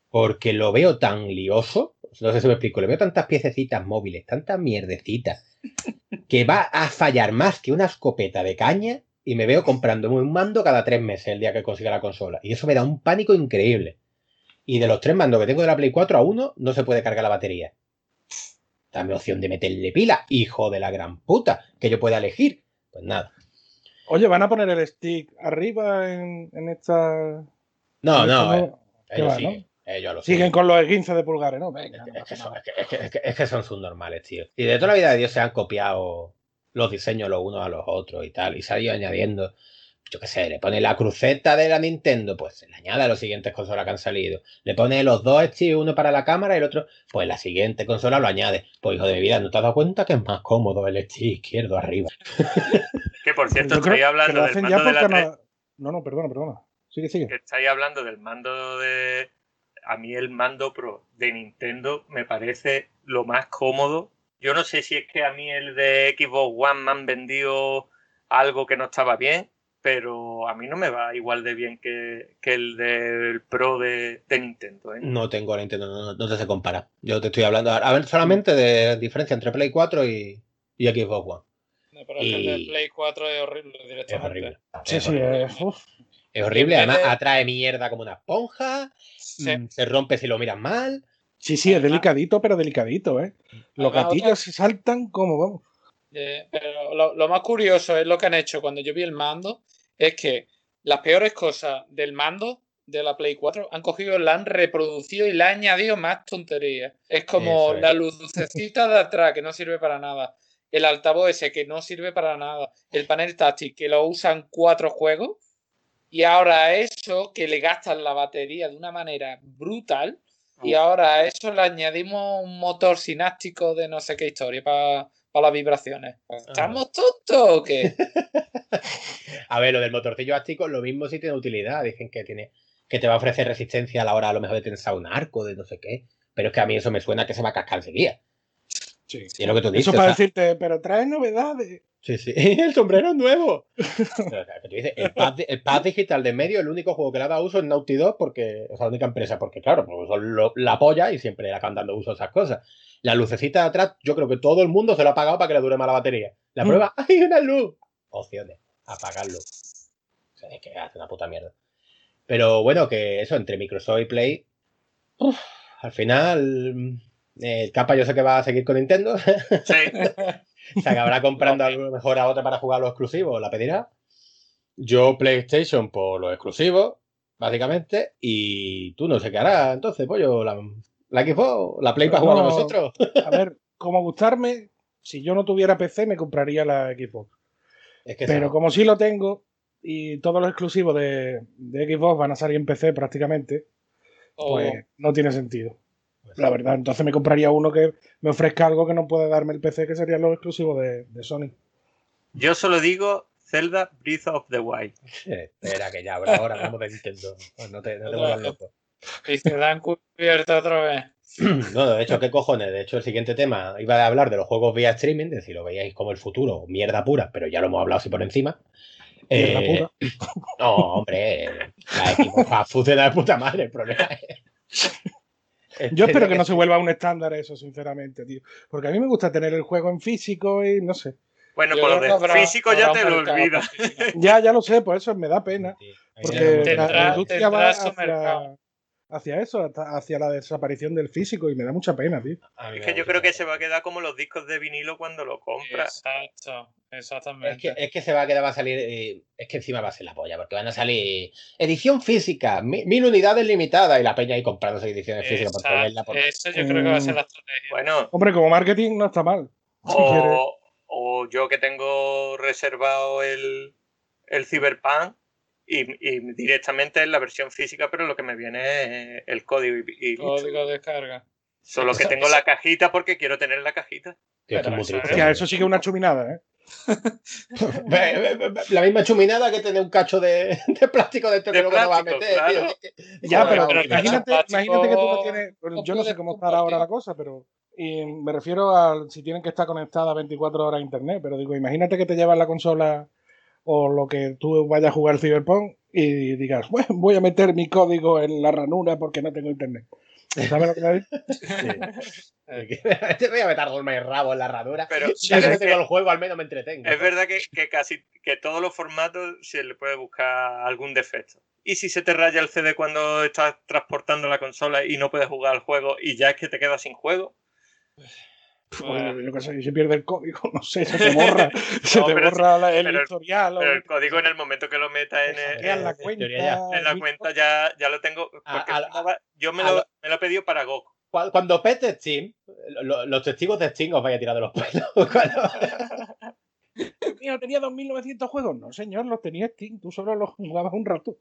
Porque lo veo tan lioso, no sé si me explico, le veo tantas piececitas móviles, tantas mierdecitas, <laughs> que va a fallar más que una escopeta de caña y me veo comprándome un mando cada tres meses el día que consiga la consola. Y eso me da un pánico increíble. Y de los tres mandos que tengo de la Play 4 a uno, no se puede cargar la batería. Dame opción de meterle pila, hijo de la gran puta, que yo pueda elegir. Pues nada. Oye, ¿van a poner el stick arriba en, en esta. No, en no, esta eh, nueva- ¿Qué ellos va, siguen. Ellos lo Siguen siguen. con los esguinces de pulgares, ¿no? Venga, Es que, es, que, es que- es que son subnormales, tío. Y de toda la vida de Dios se han copiado los diseños los unos a los otros y tal. Y se ha ido añadiendo, yo qué sé, le pone la cruceta de la Nintendo, pues se le añade a las siguientes consolas que han salido. Le pone los dos sticks, uno para la cámara y el otro, pues la siguiente consola lo añade. Pues hijo de mi vida, ¿no te has dado cuenta que es más cómodo el stick izquierdo arriba? <laughs> Que por cierto, Yo creo estáis que hablando del mando de la porque 3. no. No, no, perdona, perdona. Sigue, sigue. que estáis hablando del mando de. A mí el mando Pro de Nintendo me parece lo más cómodo. Yo no sé si es que a mí el de Xbox One me han vendido algo que no estaba bien, pero a mí no me va igual de bien que, que el del Pro de, de Nintendo. ¿eh? No tengo la Nintendo, no, no te se compara. Yo te estoy hablando, a ver, solamente de diferencia entre Play 4 y, y Xbox One. No, pero es el de Play 4 es horrible Es directamente. horrible. Sí, Es sí, horrible. es. uf. Es horrible, además de- atrae mierda como una esponja, Sí. mm, se rompe si lo miras mal. Sí, sí, es delicadito, pero delicadito, ¿eh? Los gatillos se saltan como vamos. Eh, pero lo, lo más curioso es lo que han hecho cuando yo vi el mando, es que las peores cosas del mando de la Play 4 han cogido, la han reproducido y le han añadido más tonterías. Es como es. la lucecita de atrás que no sirve para nada, el altavoz ese que no sirve para nada, el panel táctil que lo usan cuatro juegos. Y ahora eso que le gastan la batería de una manera brutal. Y ahora a eso le añadimos un motor sináptico de no sé qué historia para las vibraciones. ¿Estamos tontos o qué? <laughs> A ver, lo del motorcillo áctico, lo mismo si tiene utilidad. Dicen que tiene que te va a ofrecer resistencia a la hora a lo mejor de tensar un arco, de no sé qué. Pero es que a mí eso me suena que se va a cascar enseguida. Sí. Y es lo que tú dices. Eso para o sea, decirte, pero trae novedades. Sí, sí. <laughs> El sombrero es nuevo. <laughs> O sea, dices, el, pad, el pad digital de medio, el único juego que le ha dado uso es Naughty Dog, porque es la única empresa, porque claro, pues son lo- la polla y siempre le acaban dando uso a esas cosas. La lucecita de atrás, yo creo que todo el mundo se lo ha apagado para que le dure más la batería. La Mm. prueba, <laughs> ¡hay una luz! Opciones, apagarlo. O sea, es que hace una puta mierda. Pero bueno, que eso, entre Microsoft y Play, uf, al final, el capa yo sé que va a seguir con Nintendo. Sí, se acabará comprando <laughs> a lo mejor a otra para jugar los exclusivos, la pedirá. Yo PlayStation por los exclusivos, básicamente, y tú no sé qué harás. Entonces, pollo, la, la Xbox, la Play para jugar No. con nosotros. A ver, como gustarme, si yo no tuviera PC me compraría la Xbox. Es que Pero como sí lo tengo y todos los exclusivos de, de Xbox van a salir en PC prácticamente, pues no tiene sentido. La verdad, entonces me compraría uno que me ofrezca algo que no puede darme el PC, que serían los exclusivos de, de Sony. Yo solo digo Zelda Breath of the Wild. <laughs> espera, que ya, ahora ahora hablamos de Nintendo. No te, no te vuelvas loco. Y se dan cubierto otra vez. <clears throat> No, de hecho, ¿qué cojones? De hecho, el siguiente tema iba a hablar de los juegos vía streaming, de si lo veíais como el futuro, mierda pura, pero ya lo hemos hablado así por encima. Mierda Eh, pura. <laughs> No, hombre, la Xbox funciona de puta madre, el problema es... Yo espero que no se vuelva un estándar eso, sinceramente, tío. Porque a mí me gusta tener el juego en físico y no sé. Bueno, por lo de habrá- físico ya te lo olvidas. Ya, ya lo sé, por eso me da pena. Porque la, Tendrá- la industria va hacia, mercado. Hacia eso, hacia la desaparición del físico y me da mucha pena, tío. Es que yo creo que se va a quedar como los discos de vinilo cuando lo compras. Exacto, Es exactamente. que, es que se va a quedar, va a salir. eh, es que encima va a ser la polla, porque van a salir edición física, mi- mil unidades limitadas y la peña ahí comprando ediciones físicas por Exacto, tenerla. Por... Eso yo creo que va a ser la estrategia. Bueno, Hombre, como marketing no está mal. Si o, o yo que tengo reservado el, el Cyberpunk y, y directamente en la versión física, pero lo que me viene es el código y, y. Código de descarga. Solo que tengo la cajita porque quiero tener la cajita. Pero eso Hostia, eso sí que es una chuminada, ¿eh? <laughs> La misma chuminada que tener un cacho de, <laughs> de plástico De que luego no va a meter, claro. tío. Es que- Ya, pero, imagínate, plástico imagínate que tú no tienes. Yo no sé cómo estará ahora la cosa, pero. Y me refiero a si tienen que estar conectadas 24 horas a internet. Pero digo, imagínate que te llevas la consola o lo que tú vayas a jugar Cyberpunk y digas, bueno, voy a meter mi código en la ranura porque no tengo internet. ¿Sabes lo que me digo? Te voy a meter golma y rabo en la herradura. Pero ya que no tengo el juego, al menos me entretengo. Es verdad que, que casi que todos los formatos se le puede buscar algún defecto. Y si se te raya el CD cuando estás transportando la consola y no puedes jugar al juego y ya es que te quedas sin juego, Bueno, yo qué sé, se pierde el código, no sé, se te <laughs> borra, se te borra la- el pero historial. pero el código en el momento que lo metas en, el- hackean la en cuenta. ya. en la cuenta ya, ya lo tengo. Porque A- a- encima va- yo me a lo, me lo he pedido para Goku. Cuando, cuando pete Steam, lo- los testigos de Steam os vaya a tirar de los pelos. <laughs> Cuando- <laughs> Mío, tenía 2.900 juegos. No, señor, los tenía Steam. Tú solo los jugabas un rato.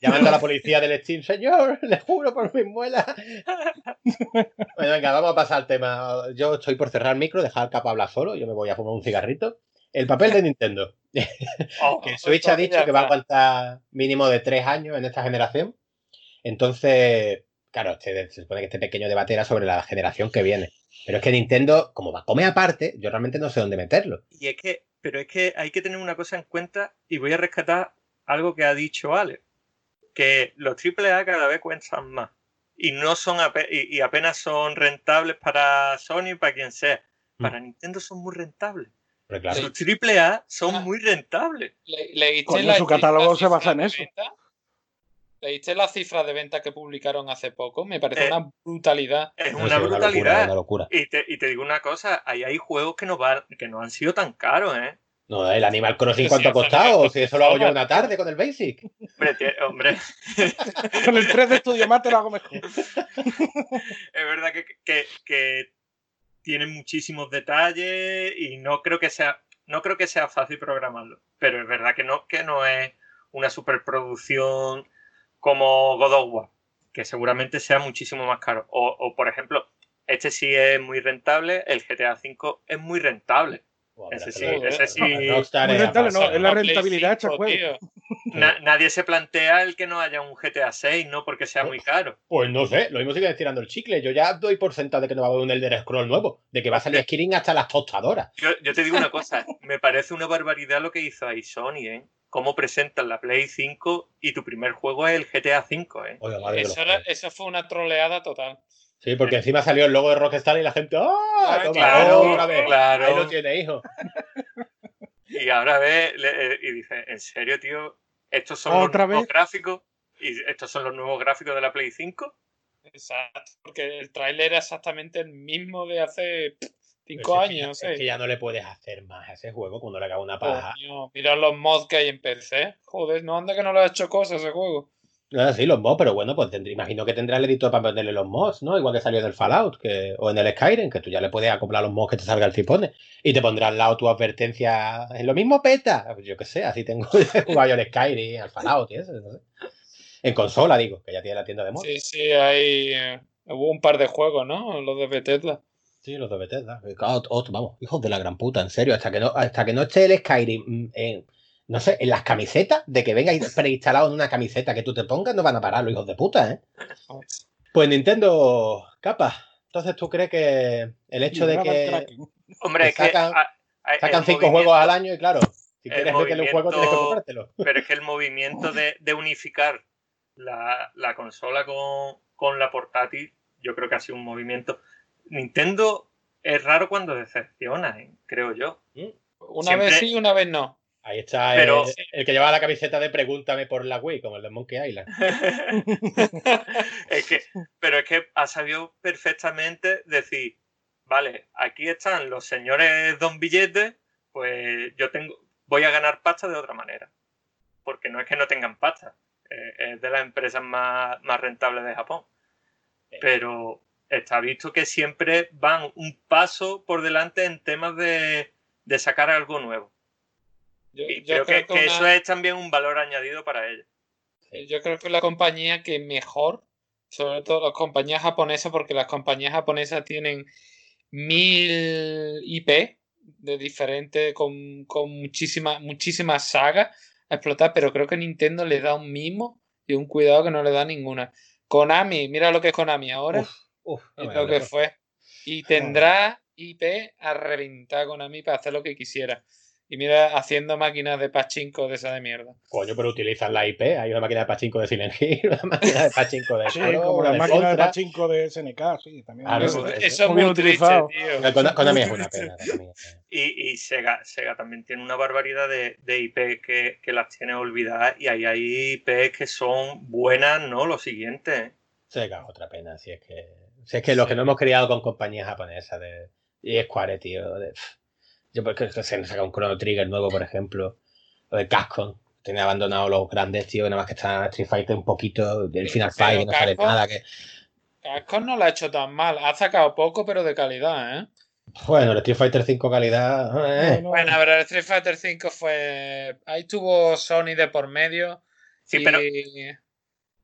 Llamando a la policía del Steam, señor, le juro por mis muelas. <laughs> bueno, venga, vamos a pasar al tema. Yo estoy por cerrar el micro, dejar al capa hablar solo. Yo me voy a fumar un cigarrito. El papel de Nintendo. Oh, <laughs> Que Switch ha dicho que va a aguantar mínimo de tres años en esta generación. Entonces, claro, este- se supone que este pequeño debate era sobre la generación que viene. Pero es que Nintendo, como va a comer aparte, yo realmente no sé dónde meterlo. Y es que, pero es que hay que tener una cosa en cuenta y voy a rescatar algo que ha dicho Ale, que los AAA cada vez cuestan más y no son y, y apenas son rentables para Sony y para quien sea. Para Nintendo son muy rentables. Pero claro, Los AAA son Ah. muy rentables. Le- ¿Leíste Coño, la- su catálogo se basa en eso. venta? ¿Leíste las cifras de venta que publicaron hace poco? Me parece Eh, una brutalidad. Es no una locura, brutalidad. una locura. Y te, y te digo una cosa, ahí hay juegos que no, van, que no han sido tan caros, ¿eh? No, el Animal Crossing, Sí, ¿cuánto ha costado? Si eso lo hago yo una tarde con el Basic. Hombre, <laughs> Con el 3 de Studio más te lo hago mejor. <laughs> es verdad que, que, que tiene muchísimos detalles y no creo que sea no creo que sea fácil programarlo pero es verdad que no que no es una superproducción como God of War que seguramente sea muchísimo más caro o, o, por ejemplo este sí es muy rentable el GTA V es muy rentable Ese sí, es que ese lo- sí. Muy rentable, no, es la rentabilidad hecha 5, juego. tío. Na- nadie se plantea el que no haya un GTA 6 no porque sea muy caro Pues no sé, lo mismo sigue estirando el chicle. Yo ya doy por sentado de que no va a haber un Elder Scroll nuevo, de que va a salir Skirin hasta las tostadoras. Yo, yo te digo una cosa, me parece una barbaridad lo que hizo ahí Sony, ¿eh? Cómo presentan la Play 5 y tu primer juego es el GTA 5, ¿eh? Oiga, madre Eso, era- eso fue una troleada total. Sí, porque encima salió el logo de Rockstar y la gente. ¡Ah! Ah, toma, claro, otra vez! claro. Ahí lo tiene, hijo. <laughs> Y ahora ve le- eh, y dice, ¿en serio, tío? ¿Estos son ¿Otra los nuevos vez? gráficos? ¿Y estos son los nuevos gráficos de la Play 5? Exacto. Porque el tráiler era exactamente el mismo de hace Cinco es que años, ya- Es que ya no le puedes hacer más a ese juego cuando le haga una paja. Coño, mira los mods que hay en PC. Joder, no anda que no le ha hecho cosas ese juego. No, sí, los mods, pero bueno, pues tendré- imagino que tendrá el editor para ponerle los mods, ¿no? Igual que salió en el Fallout que, o en el Skyrim, que tú ya le puedes acoplar los mods que te salga el cipone. Y te pondrá al lado tu advertencia. En lo mismo peta. Pues yo qué sé, así tengo <laughs> jugado yo al Skyrim, al Fallout y eso, no sé. En consola, digo, que ya tiene la tienda de mods. Sí, sí, hay. eh, Hubo un par de juegos, ¿no? Los de Bethesda. Sí, los de Bethesda. Claro, ot- vamos, hijos de la gran puta, en serio. Hasta que no, hasta que no esté el Skyrim mm, en, no sé, en las camisetas, de que venga <laughs> preinstalado en una camiseta que tú te pongas, no van a parar los hijos de puta, ¿eh? Pues Nintendo, capa. Entonces, ¿tú crees que el hecho de que. Hombre, que es que sacan- a- a- el sacan cinco juegos al año y claro, si quieres meterle un juego tienes que comprártelo. <laughs> Pero es que el movimiento de, de unificar la, la consola con, con la portátil, yo creo que ha sido un movimiento. Nintendo es raro cuando decepciona, ¿eh? creo yo. Una Siempre- vez sí una vez no. Ahí está Pero- el, el que llevaba la camiseta de Pregúntame por la Wii, como el de Monkey Island. <laughs> es que, pero es que ha sabido perfectamente decir, vale, aquí están los señores Don Billetes, pues yo tengo, voy a ganar pasta de otra manera. Porque no es que no tengan pasta, eh, es de las empresas más, más rentables de Japón. Pero está visto que siempre van un paso por delante en temas de, de sacar algo nuevo. Yo, Y yo creo que, creo que una- eso es también un valor añadido para ellos. Yo creo que la compañía que mejor, sobre todo las compañías japonesas, porque las compañías japonesas tienen mil IP de diferentes, con, con muchísimas muchísimas sagas a explotar, pero creo que Nintendo le da un mimo y un cuidado que no le da ninguna. Konami, mira lo que es Konami ahora Uf, uf, no lo que fue. Y tendrá IP a reventar Konami para hacer lo que quisiera. Y mira, haciendo máquinas de pachinko de esa de mierda. Coño, pero utilizan la IP. Hay una máquina de pachinko de Silent Hill, <laughs> una <laughs> máquina de pachinko de Sí, como una la de máquina de Contra. pachinko de SNK, sí, también. Ah, no, Eso, eso- eso es muy triste, utilizado. tío. Con- Con- Konami <laughs> es una pena. Y, y Sega, Sega también tiene una barbaridad de, de IP que, que las tiene olvidadas y ahí hay IP que son buenas, ¿no? Lo siguiente. ¿eh? Sega, otra pena. Si es que, si es que los que no hemos criado con compañías japonesas de, y Square, tío. de- yo porque se nos saca un Chrono Trigger nuevo, por ejemplo. O de Capcom. Tiene abandonado los grandes, tío. Nada más que está Street Fighter un poquito. Del Final Fight, que no sale nada. Que, Capcom no la ha hecho tan mal. Ha sacado poco, pero de calidad, ¿eh? bueno, el Street Fighter 5 calidad. eh. No, no, Bueno, pero el Street Fighter V fue. Ahí tuvo Sony de por medio. Sí, y- pero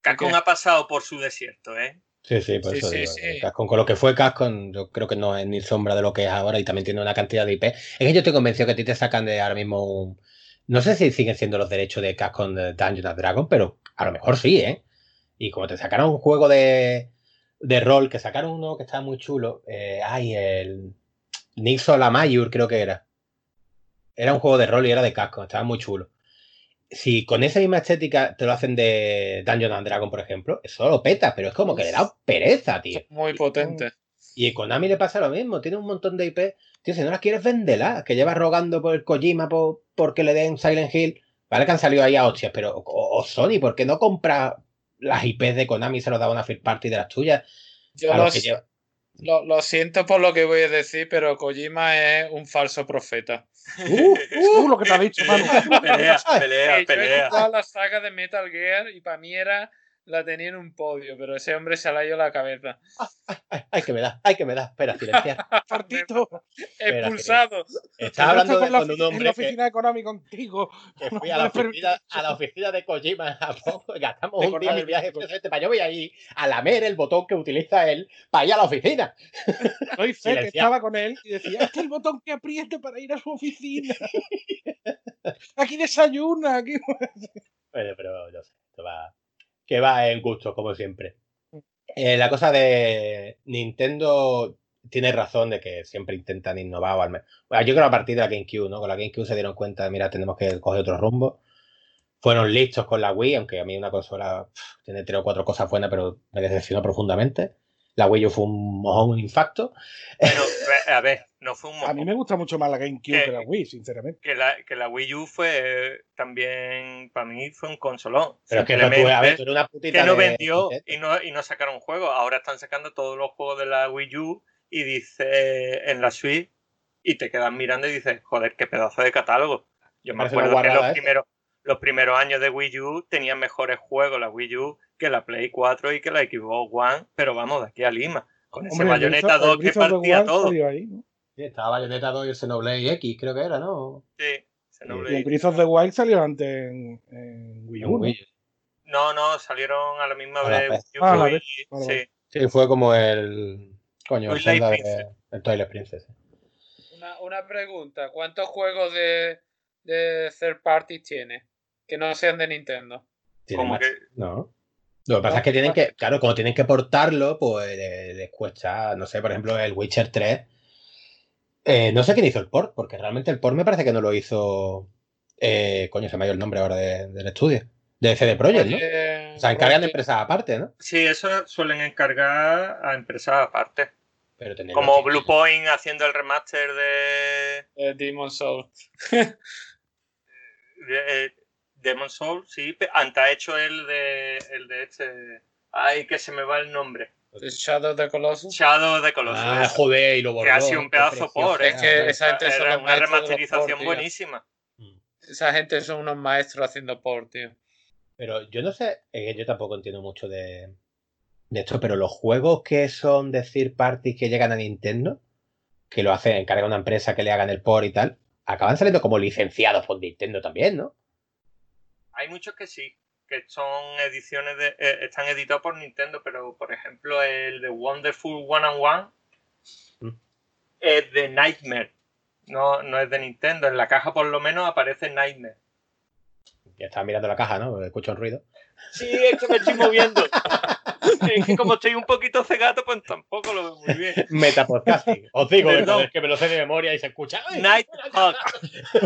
Capcom ha pasado por su desierto, ¿eh? Sí, sí, por Sí, eso sí, digo, sí. Con lo que fue Capcom, yo creo que no es ni sombra de lo que es ahora y también tiene una cantidad de IP. Es que yo estoy convencido que a ti te sacan de ahora mismo un... No sé si siguen siendo los derechos de Capcom de Dungeons and Dragons, pero a lo mejor sí, ¿eh? Y como te sacaron un juego de, de rol, que sacaron uno que estaba muy chulo, eh, ay, el Nixon la Mayur creo que era. Era un juego de rol y era de Capcom, estaba muy chulo. Si con esa misma estética te lo hacen de Dungeons and Dragons, por ejemplo, eso lo peta, pero es como que le da pereza, tío. Muy potente. Y a Konami le pasa lo mismo, tiene un montón de IP. Tío, si no las quieres, véndela. Que llevas rogando por el Kojima por, porque le den Silent Hill. Vale que han salido ahí a hostias, pero. O, o Sony, ¿por qué no compra las IPs de Konami y se los da a una first party de las tuyas? Yo A lo, los que lleva- lo- lo siento por lo que voy a decir, pero Kojima es un falso profeta. ¡Uh! Uh, lo que te ha dicho, Manu. Pelea, <laughs> pelea, Eh, yo he pelea. la saga de Metal Gear y para mí era. La tenía en un podio, pero ese hombre se ha ido la cabeza. ¡Ay, <laughs> ay, que me da! ¡Ay, que me da! Espera, silenciar. <laughs> Partito. <laughs> Expulsado. Estás hablando de, con la con un ofi- en la hombre que, oficina de Konami contigo. que fui no a la, oficina, a la oficina de Kojima en Japón. Gastamos De un día del viaje presente para yo voy ahí a lamer el botón que utiliza él para ir a la oficina. Doy fe que estaba con él y decía, este es el botón que apriete para ir a su oficina. Aquí desayuna, aquí. Bueno, pero yo sé, esto va, que va en gustos, como siempre. Eh, la cosa de Nintendo tiene razón de que siempre intentan innovar. o al menos- Bueno, yo creo a partir de la GameCube, ¿no? Con la GameCube se dieron cuenta de, mira, tenemos que coger otro rumbo. Fueron listos con la Wii, aunque a mí una consola tiene tres o cuatro cosas buenas, pero me decepcionó profundamente. La Wii U fue un mojón, un infarto. Bueno, <laughs> a ver, no fue un A mí me gusta mucho más la GameCube que la Wii, sinceramente. Que la, que la Wii U fue también, para mí, fue un consolón. Pero es que no, tú, a ver, Simplemente tú eres una putita que no de vendió y no, y no sacaron juegos. Ahora están sacando todos los juegos de la Wii U y dice en la suite y te quedas mirando y dices, joder, qué pedazo de catálogo. Yo me acuerdo que los ¿eh? primeros, los primeros años de Wii U tenían mejores juegos la Wii U que la Play 4 y que la Xbox One, pero vamos, de aquí a Lima. Con ese Hombre, Bayonetta Breath of- 2 el que partía todo. ahí, ¿no? Sí, estaba Bayonetta 2 y el Xenoblade X, creo que era, ¿no? Sí, Xenoblade. Y el Breath of the Wild salió antes en, en Wii U. ¿no? No, no, salieron a la misma A la vez. U Ah, a la y- vez. Vale, sí. vale. Sí, fue como el. Coño, el Zelda de, Princess. el Twilight Princess. Una, una pregunta, ¿cuántos juegos de, de third party tiene? Que no sean de Nintendo. Tiene Como más- que- No. Lo que pasa No, es que tienen que, claro, como tienen que portarlo, pues les, les cuesta, no sé, por ejemplo, el Witcher 3. eh, no sé quién hizo el port, porque realmente el port me parece que no lo hizo. eh, coño, se me ha ido el nombre ahora de- del estudio. De CD Projekt, ¿no? Oye, O sea, encargan de empresas aparte, ¿no? Sí, eso suelen encargar a empresas aparte. Pero Como los- Blue Point haciendo el remaster de, eh, Demon Soul. <laughs> de, eh, Demon Soul, sí. Anta ha hecho el de el de este. Ay, que se me va el nombre. Shadow the Colossus. Shadow the Colossus. Ah, eso. joder, y lo borró. que ha sido un pedazo por, ¿eh? Es que esa gente son Era los una de remasterización buenísima. Esa gente son unos maestros haciendo port, tío. Pero yo no sé, eh, yo tampoco entiendo mucho de, de esto, pero los juegos que son de third party que llegan a Nintendo, que lo hace, encarga una empresa que le hagan el port y tal, acaban saliendo como licenciados por Nintendo también, ¿no? Hay muchos que sí, que son ediciones de. eh, están editados por Nintendo, pero por ejemplo el de Wonderful One and One Mm. es de Nightmare. No, no es de Nintendo. En la caja por lo menos aparece Nightmare. Ya estaba mirando la caja, ¿no? Escucho un ruido. Sí, es que me estoy moviendo. es que como estoy un poquito cegato, pues tampoco lo veo muy bien. Metapodcasting. Os digo, es que me lo sé de memoria y se escucha. Nighthawk.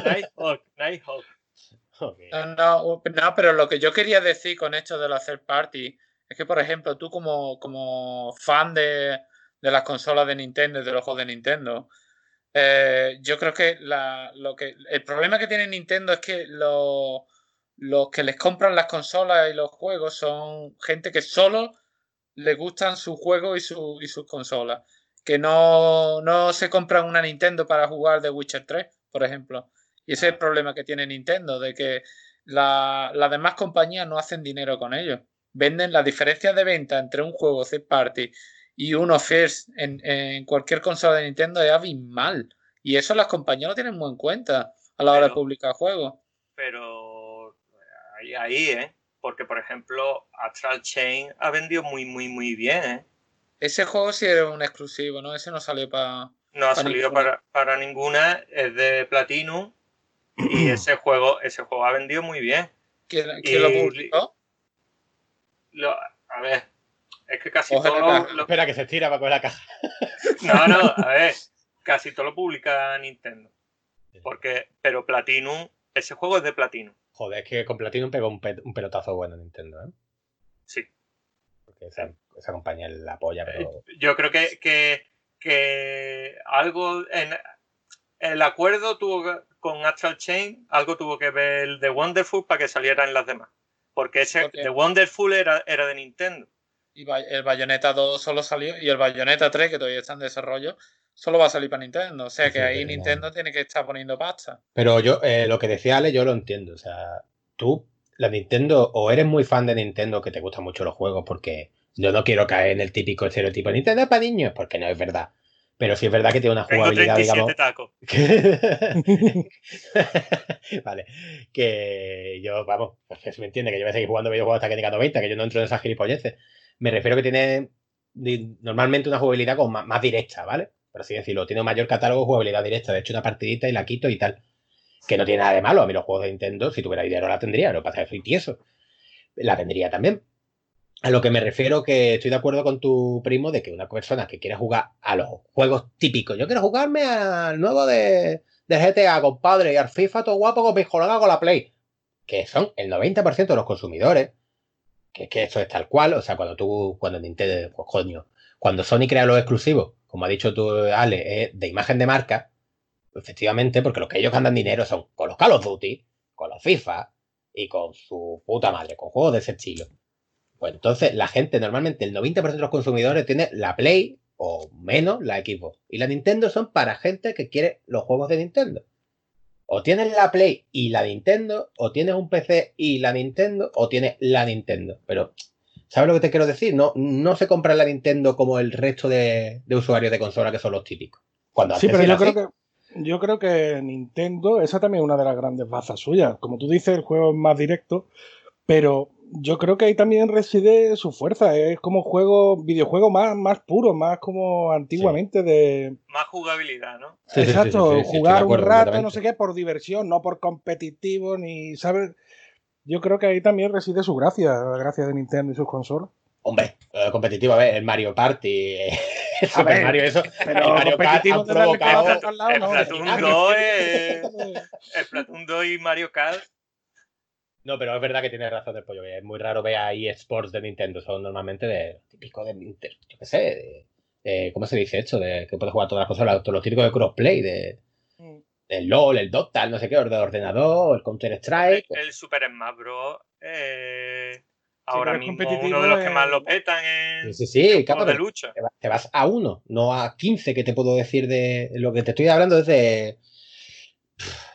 Nighthawk. Nighthawk. No, no, pero lo que yo quería decir con esto de la third party es que, por ejemplo, tú como, como fan de, de las consolas de Nintendo y de los juegos de Nintendo, eh, yo creo que, la, lo que el problema que tiene Nintendo es que lo- los que les compran las consolas y los juegos son gente que solo les gustan sus juegos y, su, y sus consolas. Que no, no se compran una Nintendo para jugar The Witcher 3, por ejemplo. Y ese es el problema que tiene Nintendo, de que la- las demás compañías no hacen dinero con ellos. Venden la diferencia de venta entre un juego third party y uno first en, en cualquier consola de Nintendo es abismal. Y eso las compañías lo tienen muy en cuenta a la hora de publicar juegos. Pero ahí, ahí, ¿eh? Porque, por ejemplo, Astral Chain ha vendido muy, muy, muy bien, ¿eh? Ese juego sí era un exclusivo, ¿no? Ese no salió para... No ha salido ninguna. para, para ninguna, es de Platinum y ese juego, ese juego ha vendido muy bien. ¿Quién, quién lo Y- publicó? Lo- a ver, es que casi Coge todo lo, Espera que se estira para coger la caja. <laughs> No, no, a ver, casi todo lo publica Nintendo. Porque, pero Platinum, ese juego es de Platinum, Joder, es que con Platinum pegó un, pe- un pelotazo bueno Nintendo, ¿eh? sí. Porque esa, esa compañía es la polla, pero. Yo creo que, que, que algo en el acuerdo tuvo que- con Astral Chain, algo tuvo que ver el de Wonderful para que salieran las demás. Porque ese de Wonderful era, era de Nintendo. Y el Bayonetta 2 solo salió y el Bayonetta 3, que todavía está en desarrollo, solo va a salir para Nintendo. O sea que Sí, ahí pero- Nintendo tiene que estar poniendo pasta. Pero yo, eh, lo que decía Ale, yo lo entiendo. O sea, tú, la Nintendo, o eres muy fan de Nintendo, que te gustan mucho los juegos, porque yo no quiero caer en el típico estereotipo Nintendo es para niños, porque no es verdad. Pero sí es verdad que tiene una Tengo jugabilidad, 37 digamos. tacos. que- <laughs> vale. Que yo, vamos, pues me entiende que yo voy a seguir jugando videojuegos hasta que tenga 90, que yo no entro en esas gilipolleces. Me refiero que tiene normalmente una jugabilidad como más, más directa, ¿vale? Por así decirlo. Tiene un mayor catálogo de jugabilidad directa. De hecho, una partidita y la quito y tal. Que no tiene nada de malo. A mí los juegos de Nintendo, si tuviera dinero, la tendría. Lo que pasa es que soy tieso. La tendría también. A lo que me refiero que estoy de acuerdo con tu primo de que una persona que quiere jugar a los juegos típicos, yo quiero jugarme al nuevo de, de GTA, compadre, y al FIFA todo guapo con mis colegas con la Play, que son el 90% de los consumidores, que es que eso es tal cual, o sea, cuando tú, cuando Nintendo, pues coño, cuando Sony crea los exclusivos, como ha dicho tú, Ale, de imagen de marca, efectivamente, porque los que ellos ganan dinero son con los Call of Duty, con los FIFA y con su puta madre, con juegos de ese estilo. Pues entonces la gente, normalmente el 90% de los consumidores tiene la Play o menos la Xbox. Y la Nintendo son para gente que quiere los juegos de Nintendo. O tienes la Play y la Nintendo, o tienes un PC y la Nintendo, o tienes la Nintendo. Pero, ¿sabes lo que te quiero decir? No, no se compra la Nintendo como el resto de, de usuarios de consola que son los típicos. Cuando Sí, pero yo creo que yo creo que Nintendo, esa también es una de las grandes bazas suyas. Como tú dices, el juego es más directo, pero yo creo que ahí también reside su fuerza. Es como juego, videojuego más, más puro, más como antiguamente de Más jugabilidad, ¿no? Sí, sí, sí, exacto, sí, jugar acuerdo un rato, no sé qué, por diversión, no por competitivo, ni sabes. Yo creo que ahí también reside su gracia, la gracia de Nintendo y sus consolas. Hombre, eh, competitivo, a ver, el Mario Party, eh, <laughs> el A Super ver, Mario, eso. Pero el Mario Kart competitivo ha de darle provocado- lado, El no. Splatoon Ah, 2 es- El Splatoon 2 y Mario Kart. No, pero es verdad que tienes razón el pollo. Es muy raro ver ahí sports de Nintendo. Son normalmente de típico de Nintendo. Yo qué sé. De, de- ¿Cómo se dice esto? De que puedes jugar todas las consolas. Todos los típicos de crossplay. De, Mm. el LOL, el Dota, el no sé qué, el de ordenador, el Counter El, Strike. el Super Smash Bros. eh, ahora es mismo competitivo uno de los que es- más lo petan en Sí, sí, sí, de lucha. te, vas, te vas a uno, no a 15, que te puedo decir de. Lo que te estoy hablando es de.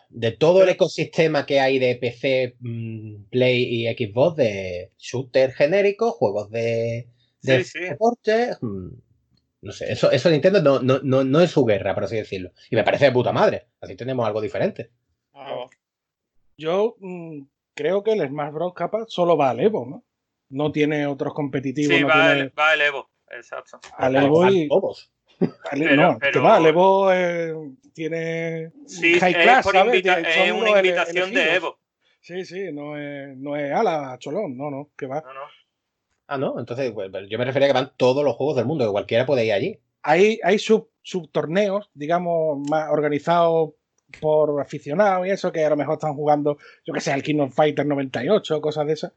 De todo el ecosistema que hay de PC, mm, Play y Xbox, de shooter genéricos, juegos de, de Sí, deporte. mm, No sé, eso, eso Nintendo no, no, no, no es su guerra, por así decirlo. Y me parece de puta madre. Así tenemos algo diferente. Claro. Yo mm, creo que el Smash Bros. capaz solo va al Evo, ¿no? No tiene otros competitivos, Sí, no va, tiene el, va el Evo. Exacto. al Evo y... Todos. al- Pero- no, que pero- va, Evo eh, tiene Sí, high es, class, son es una invitación de. Evo. Sí, sí, no es, no es ala cholón, no, no, que va. No, no. Ah, no, entonces pues, yo me refería a que van todos los juegos del mundo, que cualquiera puede ir allí. Hay, hay sub, subtorneos, digamos, más organizados por aficionados y eso, que a lo mejor están jugando, yo que sé, el Kingdom Fighter 98, cosas de esas.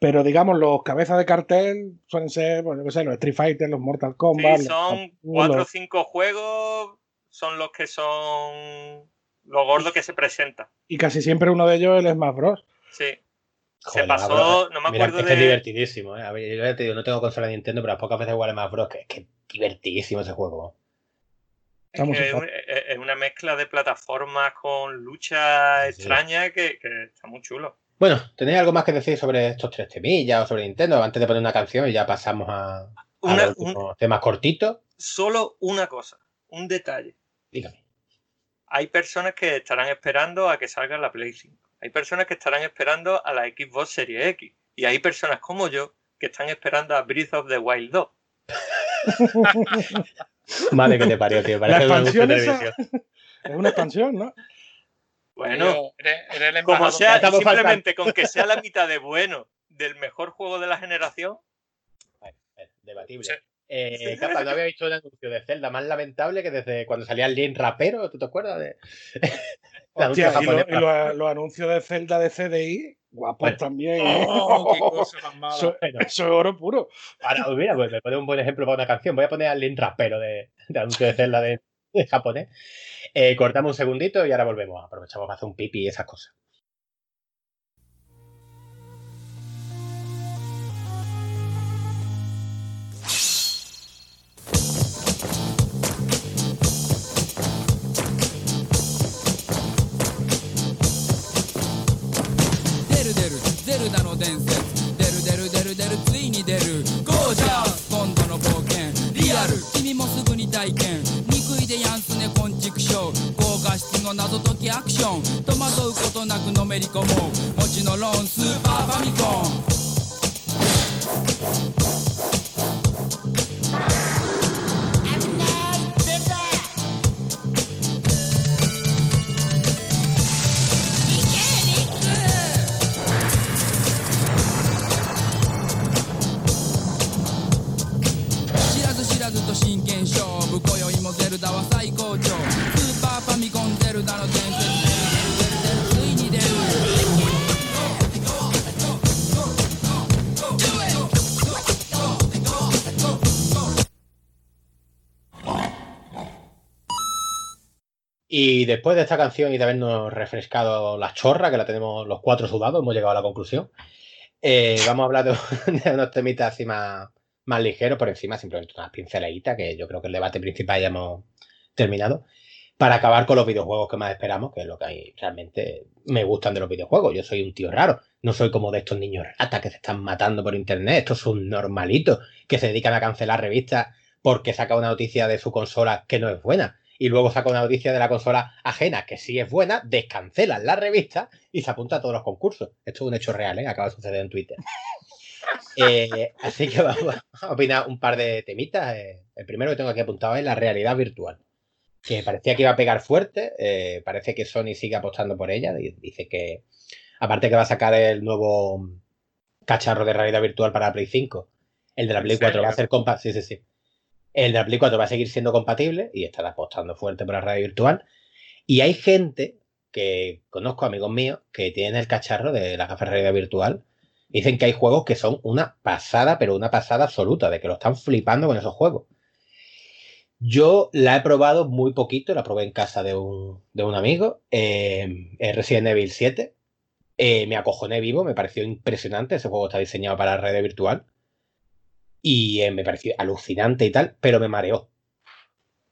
Pero digamos, los cabezas de cartel suelen ser, bueno, yo que sé, los Street Fighter, los Mortal Kombat. Sí, son cuatro o cinco juegos, son los que son los gordos que se presentan. Y casi siempre uno de ellos es el Smash Bros. Sí. Joder, se pasó, Bros. no me Mira, acuerdo es que es de. divertidísimo, ¿eh? A ver, yo ya te digo, no tengo consola de Nintendo, pero las pocas veces igual más Bros. Que, que divertidísimo ese juego. Es, que es una mezcla de plataformas con lucha Sí. extraña que, que está muy chulo. Bueno, ¿tenéis algo más que decir sobre estos tres temillas o sobre Nintendo? Antes de poner una canción y ya pasamos a, a Una- los últimos temas cortitos. Solo una cosa, un detalle. Dígame. Hay personas que estarán esperando a que salga la Play 5. Hay personas que estarán esperando a la Xbox Series X. Y hay personas como yo que están esperando a Breath of the Wild 2. <laughs> Madre que te parió, tío. La Parece un anuncio expansión esa es una expansión, ¿no? Bueno, eres, eres el como sea, simplemente con que sea la <laughs> mitad de bueno del mejor juego de la generación, Debatible. Sí. Eh, Capa, no había visto un anuncio de Zelda más lamentable que desde cuando salía el Link rapero, ¿tú te acuerdas? De... <laughs> Hostia, y, lo- japonés. y lo- los anuncios de Zelda de CDI, guapos Bueno. también. ¿eh? Oh, qué <laughs> cosa más mala. Eso, Bueno. eso es oro puro. Ahora, mira, pues me pone un buen ejemplo para una canción. Voy a poner al Link rapero de, de anuncio de Zelda de, de japonés. Eh, cortamos un segundito y ahora volvemos. Aprovechamos para hacer un pipi y esas cosas. 出の謎解きアクション。戸惑うことなくのめり込もう。持ちのローンスーパーファミコン。Y después de esta canción y de habernos refrescado la chorra, que la tenemos los cuatro sudados, hemos llegado a la conclusión. eh, <laughs> vamos a hablar de, de unos temitas así más, más ligeros, por encima simplemente unas pinceladitas, que yo creo que el debate principal ya hemos terminado, para acabar con los videojuegos que más esperamos, que es lo que hay, realmente me gustan de los videojuegos. Yo soy un tío raro, no soy como de estos niños ratas que se están matando por internet, estos son normalitos, que se dedican a cancelar revistas porque saca una noticia de su consola que no es buena. Y luego saca una noticia de la consola ajena que sí es buena, descancelan la revista y se apunta a todos los concursos. Esto es un hecho real, ¿eh? acaba de suceder en Twitter. <laughs> Eh, así que vamos a opinar un par de temitas. Eh, el primero que tengo aquí apuntado es la realidad virtual. Que parecía que iba a pegar fuerte. eh, parece que Sony sigue apostando por ella. di- Dice que, aparte que va a sacar el nuevo cacharro de realidad virtual para Play 5, el de la ¿En Play 4 va a ser compatible. Sí, sí, sí. El de la Play 4 va a seguir siendo compatible y están apostando fuerte por la realidad virtual. Y hay gente que conozco, amigos míos, que tienen el cacharro de la gafa de realidad virtual. Dicen que hay juegos que son una pasada, pero una pasada absoluta, de que lo están flipando con esos juegos. Yo la he probado muy poquito, la probé en casa de un, de un amigo, eh, en Resident Evil 7. Eh, me acojoné vivo, me pareció impresionante. Ese juego está diseñado para la red virtual. Y eh, me pareció alucinante y tal, pero me mareó.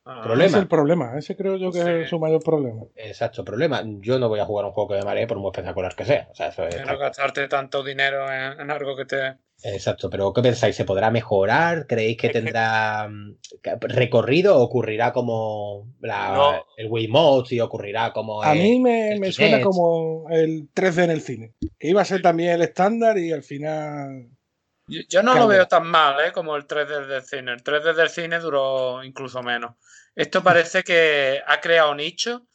Ah, Problema. Ese es el problema. Ese creo yo que Sí. es su mayor problema. Exacto, problema. Yo no voy a jugar un juego que me maree por muy espectacular que sea. O sea, eso es no gastarte tanto dinero en, en algo que te. Exacto, pero ¿qué pensáis? ¿Se podrá mejorar? ¿Creéis que Es tendrá mm, que- recorrido o ocurrirá como la, No. el Wiimote y ocurrirá como A el- mí me, el me suena como el 3D en el cine. Que iba a ser también el estándar y al final. Yo, yo no lo veo tan mal ¿eh? como el 3D del cine. El 3D del cine duró incluso menos. Esto parece que ha creado nicho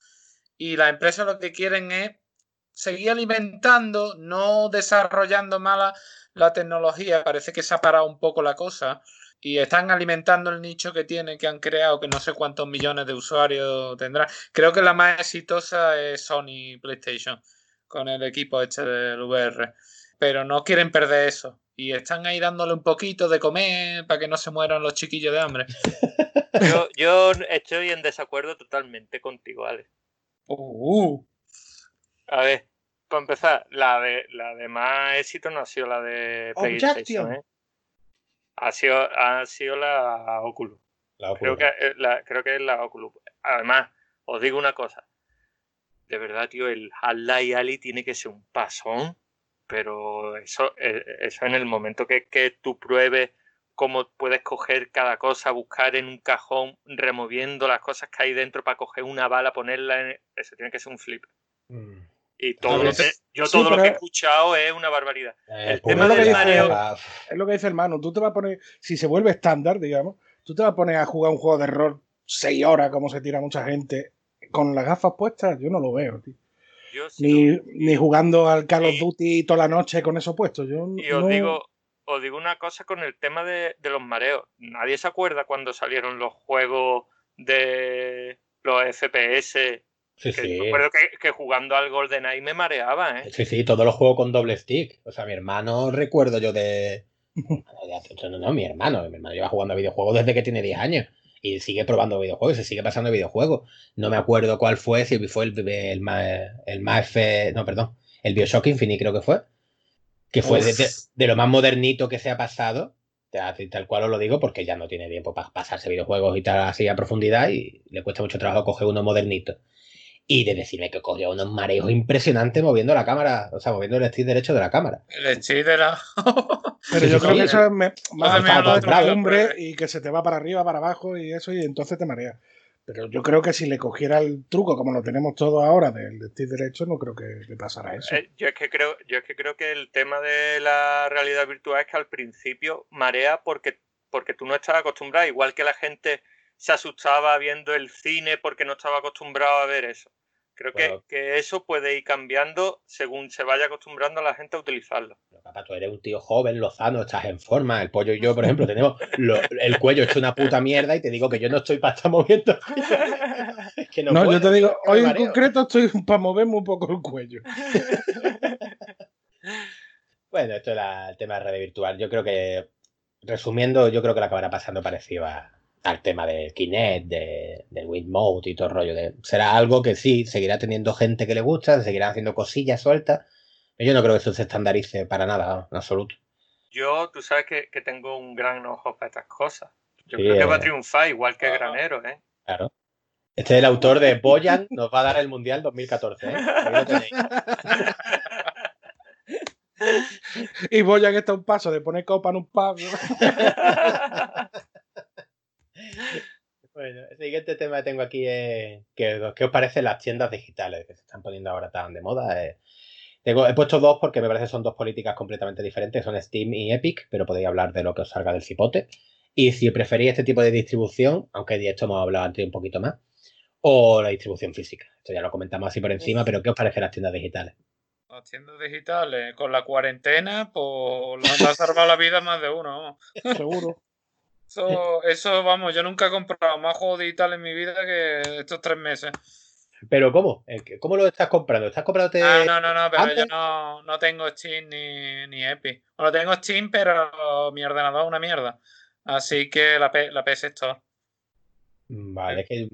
y las empresas lo que quieren es seguir alimentando, no desarrollando mala la tecnología. Parece que se ha parado un poco la cosa y están alimentando el nicho que tienen, que han creado, que no sé cuántos millones de usuarios tendrá. Creo que la más exitosa es Sony PlayStation con el equipo este del VR pero no quieren perder eso. Y están ahí dándole un poquito de comer para que no se mueran los chiquillos de hambre. <laughs> Yo, yo estoy en desacuerdo totalmente contigo, Alex. Uh, A ver, para empezar, la de, la de más éxito no ha sido la de PlayStation. ¿eh? Ha sido, ha sido la Oculus. la Creo que, es la, creo que es la Oculus. Además, os digo una cosa. De verdad, tío, el Half-Life Ali tiene que ser un pasón, pero eso, eh, eso en el momento que, que tú pruebes cómo puedes coger cada cosa, buscar en un cajón, removiendo las cosas que hay dentro para coger una bala, ponerla en... Eso tiene que ser un flip. Mm. Y todo lo que, yo Sí, todo lo que he escuchado es una barbaridad. Eh, El tema lo del que mareo- dice- Es lo que dice el Manu. Tú te vas a poner. Si se vuelve estándar, digamos, tú te vas a poner a jugar un juego de rol 6 horas, como se tira mucha gente, con las gafas puestas. Yo no lo veo, tío. Ni, ni jugando al Call of Y- Duty toda la noche con eso puesto. Yo Y os no- digo, os digo una cosa con el tema de, de los mareos. Nadie se acuerda cuando salieron los juegos de los FPS. Sí, Que sí. acuerdo que, que jugando al GoldenEye me mareaba, ¿eh? Sí, sí, todos los juegos con doble stick. O sea, mi hermano recuerdo yo de. No, <laughs> no, no, mi hermano. Mi hermano lleva jugando a videojuegos desde que tiene 10 años. Y sigue probando videojuegos, se sigue pasando videojuegos. No me acuerdo cuál fue, si fue el, el, más, el más. No, perdón. El Bioshock Infinite creo que fue. Que fue de, de- de lo más modernito que se ha pasado. Tal, tal cual os lo digo, porque ya no tiene tiempo para pasarse videojuegos y tal así a profundidad. Y le cuesta mucho trabajo coger uno modernito. Y de decirme que cogió unos mareos impresionantes moviendo la cámara, o sea, moviendo el stick derecho de la cámara. el stick de la. <laughs> Pero Sí, yo sí, creo sí. que eso es me- más de costumbre lo- y que se te va para arriba, para abajo y eso, y entonces te marea. Pero yo creo que si le cogiera el truco, como lo tenemos todos ahora, del stick derecho, no creo que le pasara eso. Eh, yo es que creo, yo es que creo que el tema de la realidad virtual es que al principio marea porque, porque tú no estás acostumbrado, igual que la gente se asustaba viendo el cine porque no estaba acostumbrado a ver eso. Creo que, que eso puede ir cambiando según se vaya acostumbrando a la gente a utilizarlo. Pero, papá, tú eres un tío joven, lozano, estás en forma. El pollo y yo, por ejemplo, tenemos lo- el cuello hecho una puta mierda y te digo que yo no estoy para estar moviendo. <laughs> Es que no, No, puedo, yo te digo, es que me hoy en concreto estoy para moverme un poco el cuello. <laughs> Bueno, esto era el tema de red virtual. Yo creo que, resumiendo, yo creo que lo acabará pasando parecido a- al tema del Kinect, de, del Wiimote y todo el rollo. De, será algo que sí, seguirá teniendo gente que le gusta, seguirán haciendo cosillas sueltas. Pero yo no creo que eso se estandarice para nada, en absoluto. Yo, tú sabes que, que tengo un gran ojo para estas cosas. Yo Sí, creo que va a eh. triunfar igual que. Granero, ¿eh? Claro. Este es el autor de Boyan, nos va a dar el Mundial 2014. ¿eh? Ahí lo tenéis. Y a que está un paso de poner copa en un pub. <laughs> Bueno, el siguiente tema que tengo aquí es que- ¿qué os parecen las tiendas digitales que se están poniendo ahora tan de moda? Eh, tengo- he puesto dos porque me parece que son dos políticas completamente diferentes, son Steam y Epic, pero podéis hablar de lo que os salga del cipote. Y si preferís este tipo de distribución, aunque de esto hemos hablado antes un poquito más, o la distribución física. Esto ya lo comentamos así por encima, pero ¿qué os parecen las tiendas digitales? Las tiendas digitales, con la cuarentena, pues nos ha <laughs> salvado la vida a más de uno. Seguro. Eso, eso, vamos, yo nunca he comprado más juegos digitales en mi vida que estos tres meses. Pero ¿cómo? Eh, ¿Cómo lo estás comprando? ¿Estás comprando Ah, no, no, no, pero antes- yo no, no tengo Steam ni, ni Epic. Bueno, tengo Steam, pero mi ordenador es una mierda. Así que la, P- la PS Store. Vale, es que,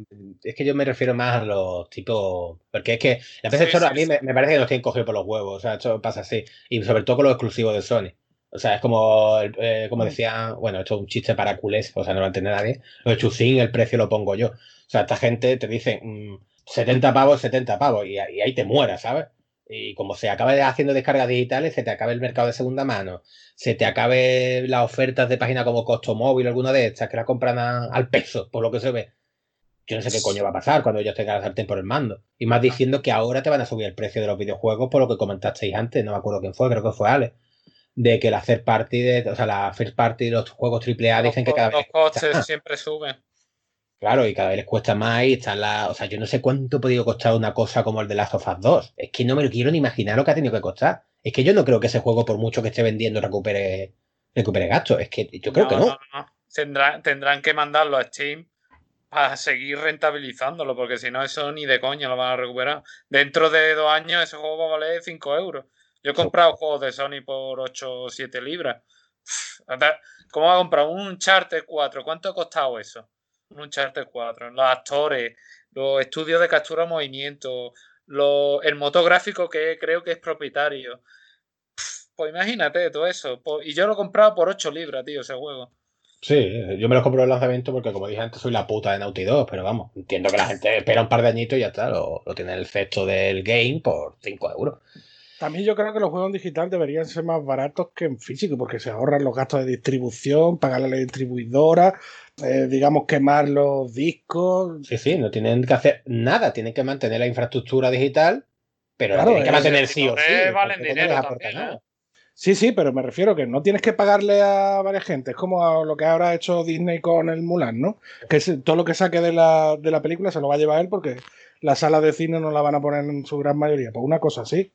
es que yo me refiero más a los tipos. Porque es que la PC Sí, Store a mí sí. me, me parece que nos tienen cogido por los huevos. O sea, esto pasa así. Y sobre todo con los exclusivos de Sony. O sea, es como, eh, como decía, bueno, esto es un chiste para culés, o sea, no lo entiende nadie. Lo de Chusín, el precio lo pongo yo. O sea, esta gente te dice mm, 70 pavos, 70 pavos, y, y ahí te mueras, ¿sabes? Y como se acabe haciendo descargas digitales, se te acabe el mercado de segunda mano, se te acabe las ofertas de página como Costo Móvil, alguna de estas, que la compran a- al peso, por lo que se ve. Yo no sé qué coño va a pasar cuando ellos tengan la sartén por el mando. Y más diciendo que ahora te van a subir el precio de los videojuegos por lo que comentasteis antes, no me acuerdo quién fue, creo que fue Ale. De que la third party, de, o sea, la first party de los juegos AAA dicen que los, cada los vez. cuesta costes siempre suben. Claro, y cada vez les cuesta más y están la. O sea, yo no sé cuánto ha podido costar una cosa como el de Last of Us 2. Es que no me lo quiero ni imaginar lo que ha tenido que costar. Es que yo no creo que ese juego, por mucho que esté vendiendo, recupere, recupere gastos. Es que yo creo que no. Tendrán, tendrán que mandarlo a Steam para seguir rentabilizándolo, porque si no, eso ni de coña lo van a recuperar. Dentro de dos años, ese juego va a valer 5 euros. Yo he comprado juegos de Sony por 8 o 7 libras. ¿Cómo va a comprar un Uncharted 4? ¿Cuánto ha costado eso? Un Uncharted 4. Los actores, los estudios de captura movimiento, el motográfico que creo que es propietario. Pues imagínate todo eso. Po- Y yo lo he comprado por 8 libras, tío, ese juego. Sí, yo me los compro en el lanzamiento porque, como dije antes, soy la puta de Naughty 2, pero vamos, entiendo que la gente espera un par de añitos y ya está, lo, lo tiene en el cesto del game por 5 euros. También yo creo que los juegos en digital deberían ser más baratos que en físico, porque se ahorran los gastos de distribución, pagarle a la distribuidora, eh, digamos, quemar los discos. Sí, sí, no tienen que hacer nada, tienen que mantener la infraestructura digital, pero la Claro, tienen que eh, mantener sí o sí. valen no también. ¿eh? Sí, sí, pero me refiero que no tienes que pagarle a varias gente. Es como a lo que ahora ha hecho Disney con el Mulan, ¿no? Que todo lo que saque de la, de la película se lo va a llevar él porque las salas de cine no la van a poner en su gran mayoría. Pues una cosa así.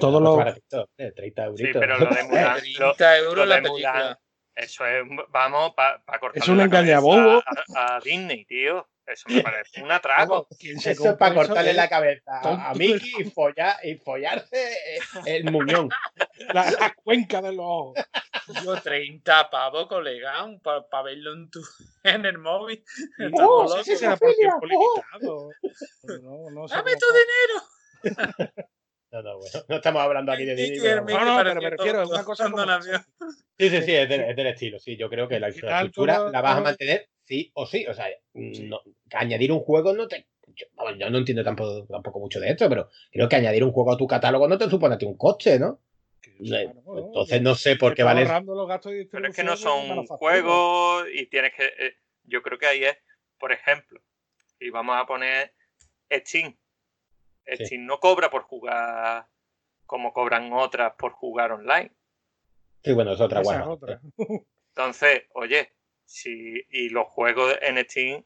Todo lo... baratito, eh, 30 Sí, euritos. pero lo de Mulan, <laughs> lo, 30 euros lo la de película. Mulan, eso es, vamos, para cortar Es un engañabobo. a, a Disney, tío. Eso me parece un atraco. ¿Quién se Eso es para cortarle la cabeza a, a Mickey y, follar, y follarse eh, el muñón. <laughs> La, la cuenca de los ojos. Yo 30 pavos, colega, para verlo en, tu, en el móvil. Locos. sí, será por tiempo limitado. <laughs> No, no sé ¡Dame tu dinero! No, no, bueno, <laughs> no estamos hablando aquí de Disney. pero. No, no, pero me refiero a una cosa como-. <laughs> Sí, sí, sí, es del, es del estilo. Sí, yo creo que la infraestructura todo- la vas a mantener sí o sí. O sea, no- añadir un juego no te. Yo, yo no entiendo tampoco, tampoco mucho de esto, pero creo que añadir un juego a tu catálogo no te supone a ti un coste, ¿no? Entonces no sé por qué vale. Pero es que no son juegos y tienes que. eh, yo creo que ahí es, por ejemplo, y vamos a poner Steam. Sí. Steam no cobra por jugar como cobran otras por jugar online. Sí, bueno, es otra Esa es guarda. otra. <laughs> Entonces, oye, si y los juegos en Steam,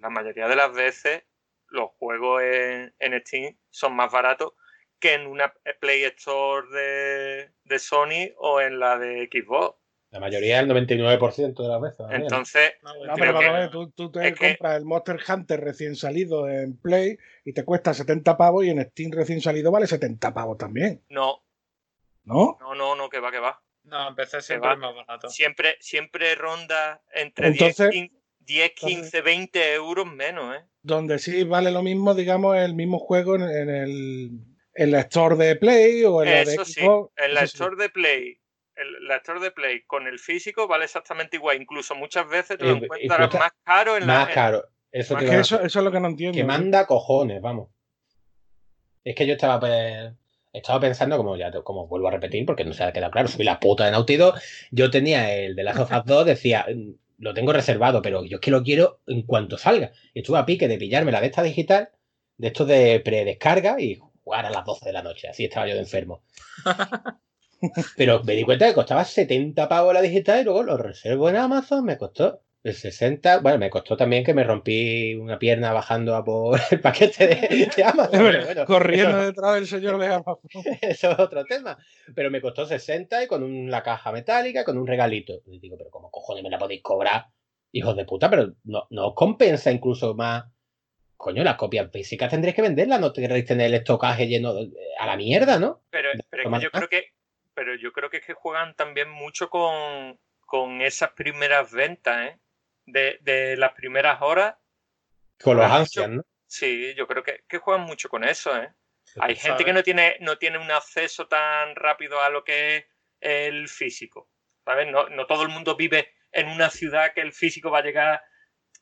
la mayoría de las veces, los juegos en, en Steam son más baratos que en una Play Store de, de Sony o en la de Xbox. La mayoría, el 99% de las veces. Entonces, No, pero que- vamos a ver, tú, tú te que- compras el Monster Hunter recién salido en Play y te cuesta 70 pavos y en Steam recién salido vale 70 pavos también, no, ¿no? no, no, no, que va, que va. No, empecé siempre va. más barato. Siempre, siempre ronda entre Entonces- 10, 15, 10, 15, 20 euros menos, ¿eh? Donde sí vale lo mismo, digamos, el mismo juego en, en el en la Store de Play o en la de Eso sí, en la eso sí. Store de Play el lector de Play con el físico vale exactamente igual. Incluso muchas veces te lo encuentras más caro en la. Más caro. Eso, que a- eso, eso es lo que no entiendo. que manda cojones, vamos. Es que yo estaba, pues, estaba pensando, como ya te- como vuelvo a repetir, porque no se ha quedado claro, soy la puta de Naughty Dog. Yo tenía el de Last of Us 2, decía, "Mm, lo tengo reservado, pero yo es que lo quiero en cuanto salga. Y estuve a pique de pillarme la de esta digital, de estos de predescarga y jugar a las 12 de la noche. Así estaba yo de enfermo. <laughs> Pero me di cuenta que costaba 70 pavos la digital y luego lo reservo en Amazon, me costó el 60. Bueno, me costó también que me rompí una pierna bajando a por <laughs> el paquete de, de Amazon. Pero bueno, corriendo eso- detrás del señor de Amazon. <laughs> eso es otro tema. Pero me costó 60 y con una caja metálica, con un regalito. Y digo, pero ¿cómo cojones me la podéis cobrar? Hijos de puta, pero no, no os compensa incluso más. Coño, las copias físicas tendréis que venderlas, no queréis tener el estocaje lleno de- a la mierda, ¿no? Pero, pero es Toma que yo creo que. Pero yo creo que es que juegan también mucho con, con esas primeras ventas, ¿eh? De, de las primeras horas. Con los ansias. ¿no? Sí, yo creo que, que juegan mucho con eso, ¿eh? Hay gente que no tiene, no tiene un acceso tan rápido a lo que es el físico. ¿Sabes? No, no todo el mundo vive en una ciudad que el físico va a llegar.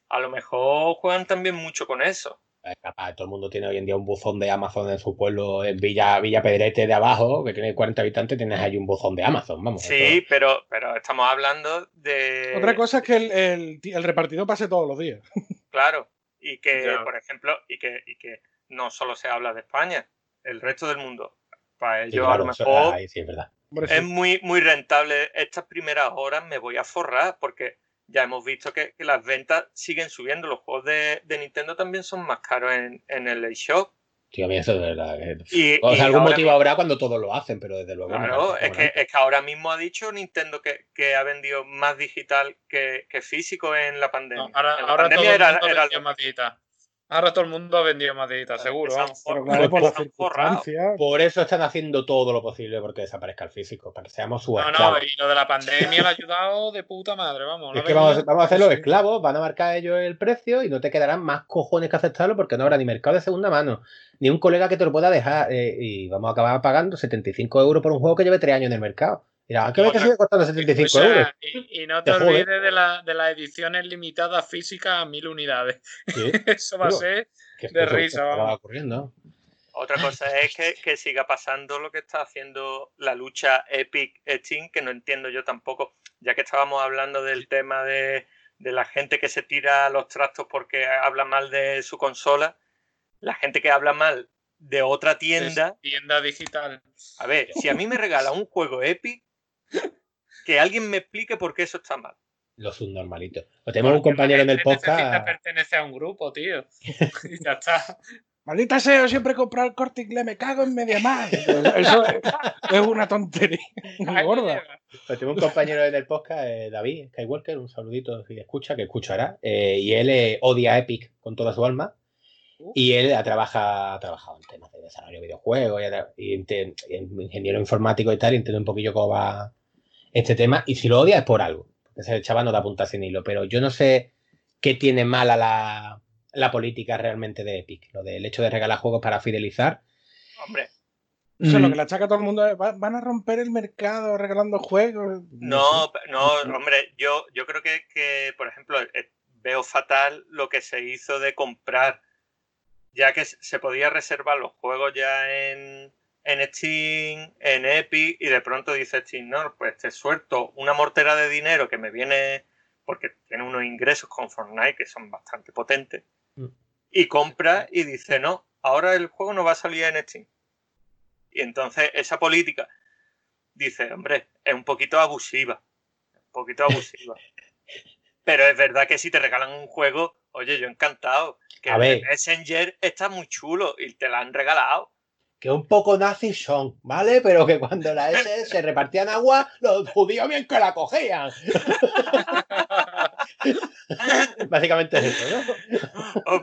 A lo mejor juegan también mucho con eso. Capaz, todo el mundo tiene hoy en día un buzón de Amazon en su pueblo, en Villa, Villa Pedrete de abajo, que tiene 40 habitantes, tienes ahí un buzón de Amazon, vamos. Sí, pero, pero estamos hablando de. Otra cosa es que el, el, el repartidor pase todos los días. <laughs> Claro. Y que, Ya. por ejemplo, y que, y que no solo se habla de España, el resto del mundo. Para sí, ellos, claro, a lo eso- mejor, ahí sí, es verdad. Hombre, sí. es muy, muy rentable. Estas primeras horas me voy a forrar porque ya hemos visto que, que las ventas siguen subiendo. Los juegos de, de Nintendo también son más caros en, en el eShop. Tío, a mí eso es verdad. Y, O y sea, algún motivo habrá cuando todos lo hacen, pero desde luego. Claro, parece es que, cojonante. es que ahora mismo ha dicho Nintendo que, que ha vendido más digital que, que físico en la pandemia. No, ahora en la ahora todo pandemia el era, mundo era más digital. Ahora todo el mundo ha vendido más seguro. Pero for- claro, por. Por eso están haciendo todo lo posible porque desaparezca el físico, para que seamos sus No, no, esclavos. y lo de la pandemia le ha ayudado de puta madre, vamos. Es que vamos, vamos a hacer los esclavos, van a marcar ellos el precio y no te quedarán más cojones que aceptarlo porque no habrá ni mercado de segunda mano, ni un colega que te lo pueda dejar eh, y vamos a acabar pagando 75 euros por un juego que lleve 3 años en el mercado. Mira, ¿qué ves que sigue costando 75 O sea, euros? y, y no Te olvides de, la, de las ediciones limitadas físicas a mil unidades. Sí, <laughs> Eso va a ser. de risa, acaba vamos. ocurriendo. Otra cosa es que, que siga pasando lo que está haciendo la lucha Epic Steam, que no entiendo yo tampoco, ya que estábamos hablando del tema de, de la gente que se tira a los trastos porque habla mal de su consola, la gente que habla mal de otra tienda. Tienda digital. A ver, si a mí me regala un juego Epic, <laughs> que alguien me explique por qué eso está mal. Los subnormalitos. O tenemos un compañero en el podcast. pertenece a un grupo, tío. <laughs> y ya está. Maldita sea, siempre comprar el corte inglés, me cago en media más. Eso es, es una tontería Ahí gorda. Pues tengo un compañero en el podcast, eh, David Skywalker, un saludito si escucha, que escuchará. eh, y él eh, odia a Epic con toda su alma. Y él ha, trabaja, ha trabajado en temas de desarrollo de videojuegos y, y y ingeniero informático y tal, y entiende un poquillo cómo va este tema. Y si lo odia es por algo, porque ese chaval no da punta sin hilo. Pero yo no sé qué tiene mala la, la política realmente de Epic. Lo del hecho de regalar juegos para fidelizar. Hombre, Eso es lo Mm, que le achaca a todo el mundo. es, "Va- Van a romper el mercado regalando juegos. no, no, hombre, yo, yo creo que, que, por ejemplo, eh, veo fatal lo que se hizo de comprar, ya que se se podía reservar los juegos ya en, en Steam, en Epic, y de pronto dice Steam, no, pues te suelto una mortera de dinero que me viene, porque tiene unos ingresos con Fortnite que son bastante potentes, Mm. y compra y dice, no, ahora el juego no va a salir en Steam. Y entonces esa política dice, hombre, es un poquito abusiva. Un poquito <laughs> abusiva. Pero es verdad que si te regalan un juego, oye, yo encantado. Que A el ver. Messenger está muy chulo y te la han regalado. Que un poco nazis son, ¿vale? Pero que cuando la S <laughs> se repartían agua, los judíos bien que la cogían. <laughs> Básicamente es eso, ¿no?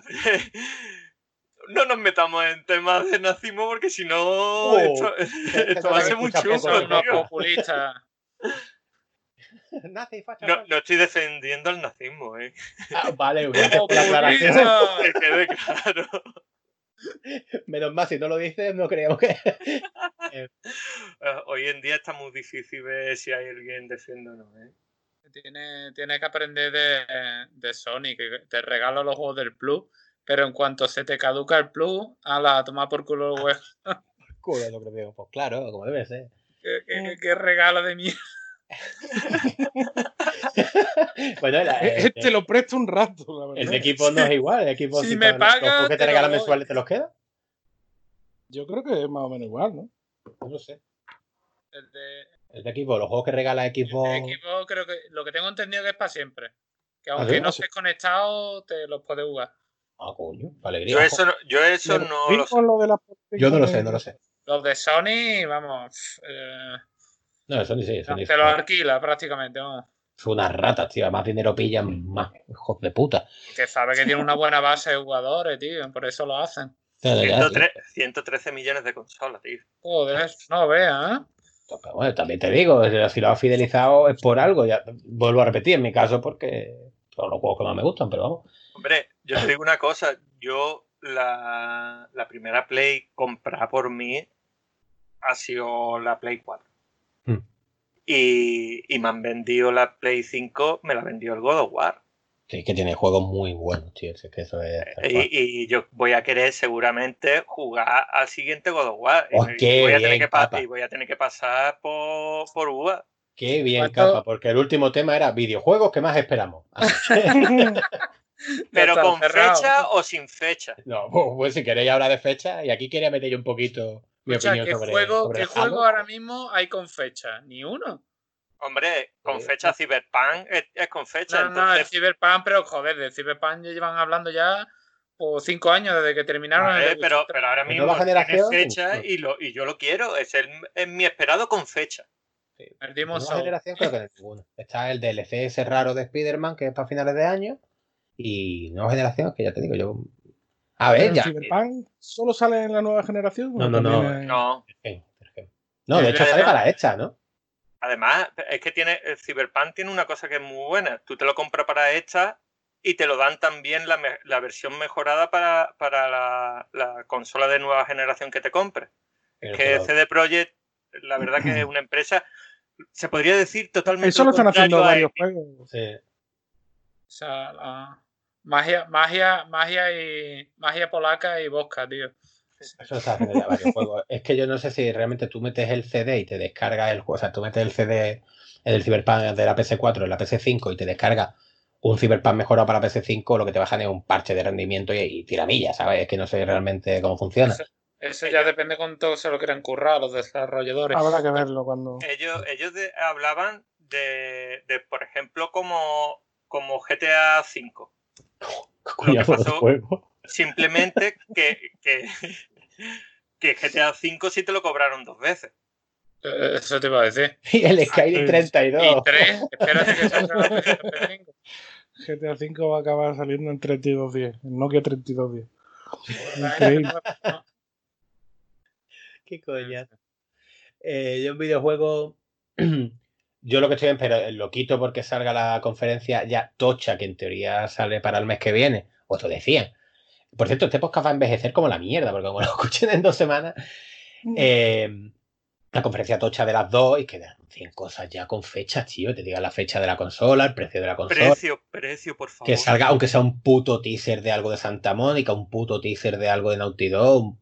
No nos metamos en temas de nazismo porque si no, Oh, esto, esto va a ser muy chungo. <laughs> No, facha. no estoy defendiendo el nazismo, ¿eh? Ah, vale, gracias por la aclaración. ¡Populista! Que quede claro. Menos mal, si no lo dices, no creemos que. <laughs> Eh, Hoy en día está muy difícil ver si hay alguien no. ¿eh? Tiene, tiene que aprender de, de Sony, que te regalo los juegos del Plus, pero en cuanto se te caduca el Plus, a la toma por culo el web. Culo, lo que digo. Pues claro, como debe ser. ¿Qué, qué- qué regalo de mierda. <laughs> Bueno, la- el, Este lo presto un rato, la verdad. el de equipo no es igual. El equipo <laughs> Si si me te- pagas, los juegos que te te lo regalan mensuales te los queda. Yo creo que es más o menos igual, ¿no? No sé. El de, El de equipo, los juegos que regala equipo. el de equipo creo que lo que tengo entendido que es para siempre. Que ¿Ah, aunque no estés conectado, te los puedes jugar. Ah, coño, alegría. Yo eso, no- yo eso no lo sé. con lo de la Yo no lo sé, no lo sé. Los de Sony, vamos, eh, No, eso ni sí, eso ni te los alquila prácticamente, vamos. Son unas ratas, tío. Más dinero pillan, más hijos de puta. Que sabe que tiene una buena base de jugadores, tío, por eso lo hacen. Ya, ya, ya, 103 113 millones de consolas, tío. Joder, no veas, ¿eh? Pero bueno, también te digo, si lo has fidelizado es por algo. Ya vuelvo a repetir, en mi caso, porque son los juegos que más me gustan, pero vamos. Hombre, yo te digo una cosa. Yo, la, la primera Play comprada por mí ha sido la Play 4. Y, y me han vendido la Play 5, me la vendió el God of War. Sí, que tiene juegos muy buenos, tío. es que eso es. cual. Y, y yo voy a querer seguramente jugar al siguiente God of War. Y, Oh, me- y qué voy, a tener que pa- papá. y voy a tener que pasar por, por UVA. Qué bien, ¿Cuánto? capa, porque el último tema era videojuegos que más esperamos. <laughs> Pero con cerrado. fecha o sin fecha. No, <laughs> pues, pues si queréis hablar de fecha, y aquí quería meter yo un poquito mi Escucha, opinión ¿qué sobre, juego, sobre ¿qué Halo. juego ahora mismo hay con fecha? Ni uno. Hombre, con Eh, fecha Cyberpunk es, es con fecha. No, no, el entonces, Cyberpunk, pero joder, de Cyberpunk ya llevan hablando ya por cinco años desde que terminaron Eh, pero, pero ahora mismo nueva tiene fecha no. y, lo, y yo lo quiero. Es, el, es mi esperado con fecha. De Demon's nueva generación creo que ninguno. Está el DLC ese raro de Spider-Man, que es para finales de año. Y nueva generación, que ya te digo, yo. A ver, ¿El ya. Cyberpunk solo sale en la nueva generación? No, ¿O no, no. hay- No. No, de hecho sale para hecha, ¿no? Además, es que tiene el Cyberpunk tiene una cosa que es muy buena. Tú te lo compras para esta y te lo dan también la, versión mejorada para, para la, la consola de nueva generación que te compres. Pero que CD Projekt, la verdad que es una empresa, se podría decir totalmente. Eso lo están haciendo varios juegos. sí. O sea, la- magia, magia, magia y magia polaca y vodka, tío. Eso está haciendo ya varios juegos. Es que yo no sé si realmente tú metes el CD y te descargas el juego. O sea, tú metes el CD del Cyberpunk de la PS4 en la PS5 y te descargas un Cyberpunk mejorado para PS5, lo que te bajan es un parche de rendimiento y, y tiramilla, ¿sabes? Es que no sé realmente cómo funciona. Eso, eso ya depende cuánto se lo quieran currar los desarrolladores. Habrá que verlo cuando. Ellos, ellos de- hablaban de, de, por ejemplo, como, como GTA V. Coñazo de pasó- juego. Simplemente que, que, que GTA V sí te lo cobraron dos veces. Eh, Eso te iba a decir. <laughs> Y el Skyrim sí. 32. Y tres, espérate que salga la PS5. GTA V va a acabar saliendo en 3210, en Nokia 3210. Increíble. Qué coña. Eh, yo un videojuego. <clears throat> Yo lo que estoy pero lo quito porque salga la conferencia ya tocha, que en teoría sale para el mes que viene. O te decían. Por cierto, este podcast va a envejecer como la mierda, porque como lo <laughs> escuchen en dos semanas, eh, la conferencia tocha de las dos y quedan 100 cosas ya con fechas, tío. Te digan la fecha de la consola, el precio de la consola. Precio, precio, por favor. Que salga, aunque sea un puto teaser de algo de Santa Mónica, un puto teaser de algo de Naughty Dog, un-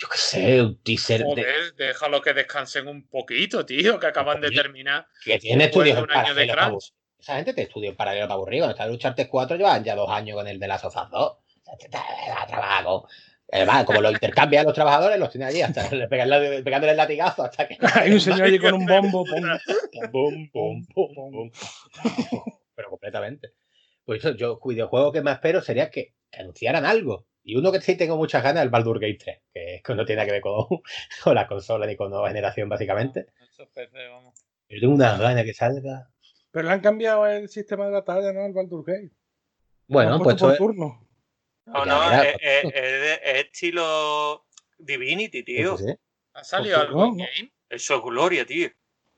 yo qué sé, un teaser de, Joder, déjalo que descansen un poquito, tío, que acaban de terminar. que tiene de estudios en un año de crunch. Esa gente te estudia en paralelo para aburrir. Cuando está en Uncharted 4 llevan ya dos años con el de las sofás 2. O sea, te- te- te- trabajo. Además, como lo intercambian los trabajadores, los tiene allí hasta le pegan la- pegándole el latigazo hasta que. <laughs> Hay un señor allí con un bombo. pum. Pum, pum, pum, pum. Pero completamente. Por eso yo, videojuego que más espero sería que anunciaran algo. Y uno que sí tengo muchas ganas es el Baldur Gate 3, que es que no tiene nada que ver con, <laughs> con la consola ni con nueva generación, básicamente. Eso es PC, vamos. Yo tengo unas ganas que salga. Pero le han cambiado el sistema de batalla, ¿no? El Baldur Gate. Bueno, han pues puesto por es- turno. No, no, mira, es, estilo Divinity, tío. Sí. ¿Ha salido algo en game? Eso es gloria, tío.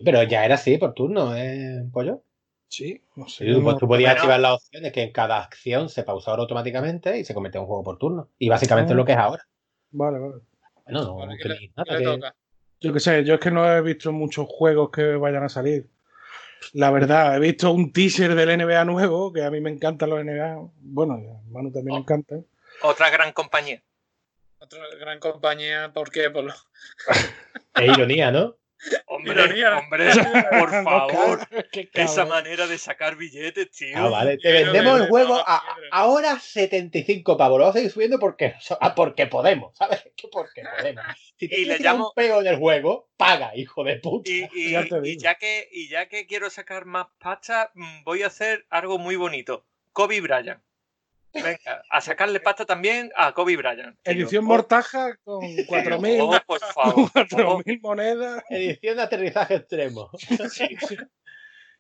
Pero ya era así, por turno, ¿eh, pollo? Sí, no sé. Sí, pues tú podías Bueno. activar las opciones que en cada acción se pausara automáticamente y se convertía en un juego por turno. Y básicamente Ah. es lo que es ahora. Vale, vale. Bueno, no Vale, ¿qué le- tenéis ¿qué nada que- toca? Yo qué sé, yo es que no he visto muchos juegos que vayan a salir. La verdad, he visto un teaser del NBA nuevo, que a mí me encantan los NBA. Bueno, a Manu también le encanta. Otra gran compañía. Otra gran compañía, ¿por qué? Por lo... <laughs> Es ironía, ¿no? Hombre, Ironía. hombre, <laughs> por favor. Esa manera de sacar billetes, tío. Ah, vale. Te vendemos el juego a- ahora 75 pavos. Lo vamos a seguir subiendo porque, ah, porque podemos, ¿sabes? <laughs> Que porque podemos. Si te Y le llamo- un peo en el juego, paga, hijo de puta. Y, <laughs> y- Ya y ya que, y ya que quiero sacar más pasta, mm, voy a hacer algo muy bonito. Kobe Bryant. Venga, a sacarle pasta también a Kobe Bryant. tío. Edición mortaja con <laughs> 4.000 oh, por <laughs> favor. oh, 4.000 monedas. Edición de aterrizaje extremo. <laughs> sí.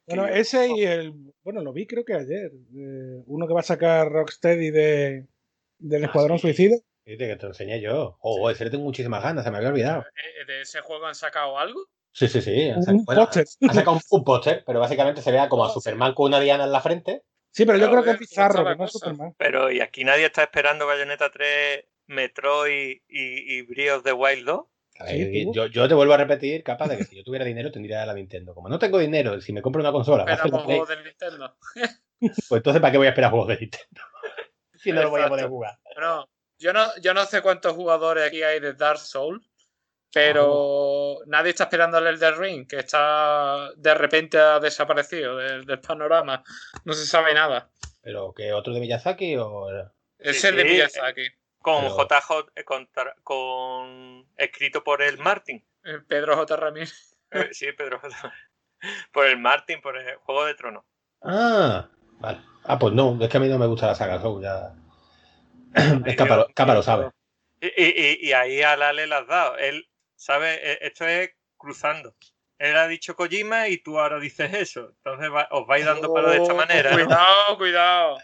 Bueno, ese y el. Bueno, lo vi creo que ayer. eh, uno que va a sacar Rocksteady de, del Ah, Escuadrón sí. Suicida. Que te lo enseñé yo. Oh, ese le tengo muchísimas ganas, se me había olvidado. Eh, ¿De ese juego han sacado algo? Sí, sí, sí. han Un sacado- bueno, póster. Han sacado un, un póster, pero básicamente se vea como a sí. Superman con una diana en la frente. Sí, pero yo creo que es eh, ¿cómo está bizarro, la que no es? Superman. Pero y aquí nadie está esperando Bayonetta 3, Metroid y, y Breath of the Wild 2. A Sí, yo, yo te vuelvo a repetir, capaz de que si yo tuviera dinero tendría la Nintendo. Como no tengo dinero, si me compro una consola, va a ser la Esperamos Play, juegos del Nintendo. <laughs> pues entonces ¿para qué voy a esperar juegos de Nintendo? <laughs> si no lo voy a poder jugar. Bueno, yo no, yo no sé cuántos jugadores aquí hay de Dark Souls, pero nadie está esperando el Elder Ring, que está de repente ha desaparecido del, del panorama. No se sabe nada. Pero que otro de Miyazaki o. Es Sí, el de Miyazaki. Con Pero- JJ, eh, con, con- escrito por el Martin. eh, Pedro J. Ramírez. Eh, sí, Pedro J. <laughs> Por el Martin, por el Juego de Tronos. Ah, vale. Ah, pues no, es que a mí no me gusta la saga Soul, ya. es Ay, lo mío. sabe. Y, y- y- y ahí a Lale le has dado. Él, ¿sabe? E- Esto es cruzando. Él ha dicho Kojima y tú ahora dices eso. Entonces va- os vais dando palo de esta Oh, manera. ¿no? Cuidado, cuidado.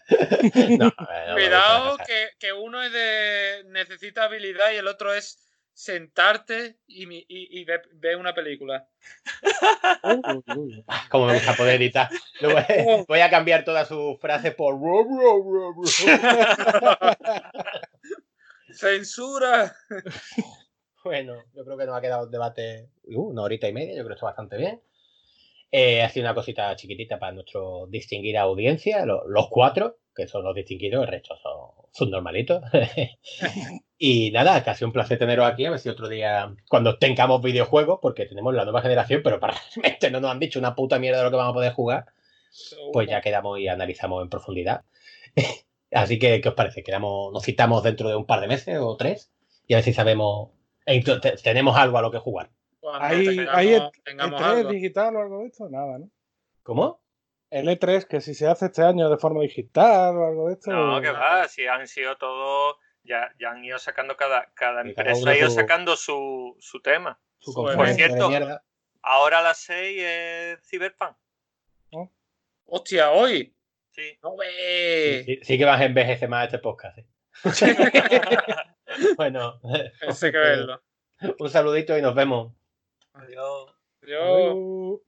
No, ver, no Cuidado que, que uno es de necesita habilidad y el otro es sentarte y, y, y ve, ve una película. Como me gusta poder editar. Voy, voy a cambiar todas sus frases por. ¡Censura! Bueno, yo creo que nos ha quedado un debate uh, una horita y media, yo creo que está bastante bien. Eh, ha sido una cosita chiquitita para nuestro distinguida audiencia, lo- los cuatro, que son los distinguidos, el resto son, son normalitos. <laughs> y nada, sido un placer teneros aquí, a ver si otro día, cuando tengamos videojuegos, porque tenemos la nueva generación, pero para <laughs> realmente no nos han dicho una puta mierda de lo que vamos a poder jugar, pues ya quedamos y analizamos en profundidad. <laughs> Así que, ¿qué os parece? Quedamos, nos citamos dentro de un par de meses o tres y a ver si sabemos, e ent- te- tenemos algo a lo que jugar. Cuando Hay, hay E- tengamos E3 algo. digital o algo de esto, nada, ¿no? ¿Cómo? El E3, que si se hace este año de forma digital o algo de esto. No, que va, si han sido todos, ya, ya han ido sacando cada, cada empresa ha ido su- sacando su, su tema. Su Por cierto. Ahora a las 6 es Cyberpunk. ¡Hostia, hoy! Sí. ¡No ve! Sí, sí que vas a envejecer más este podcast. ¿eh? <laughs> <laughs> <laughs> Bueno, hay que <laughs> verlo. un saludito y nos vemos. Adiós. Adiós.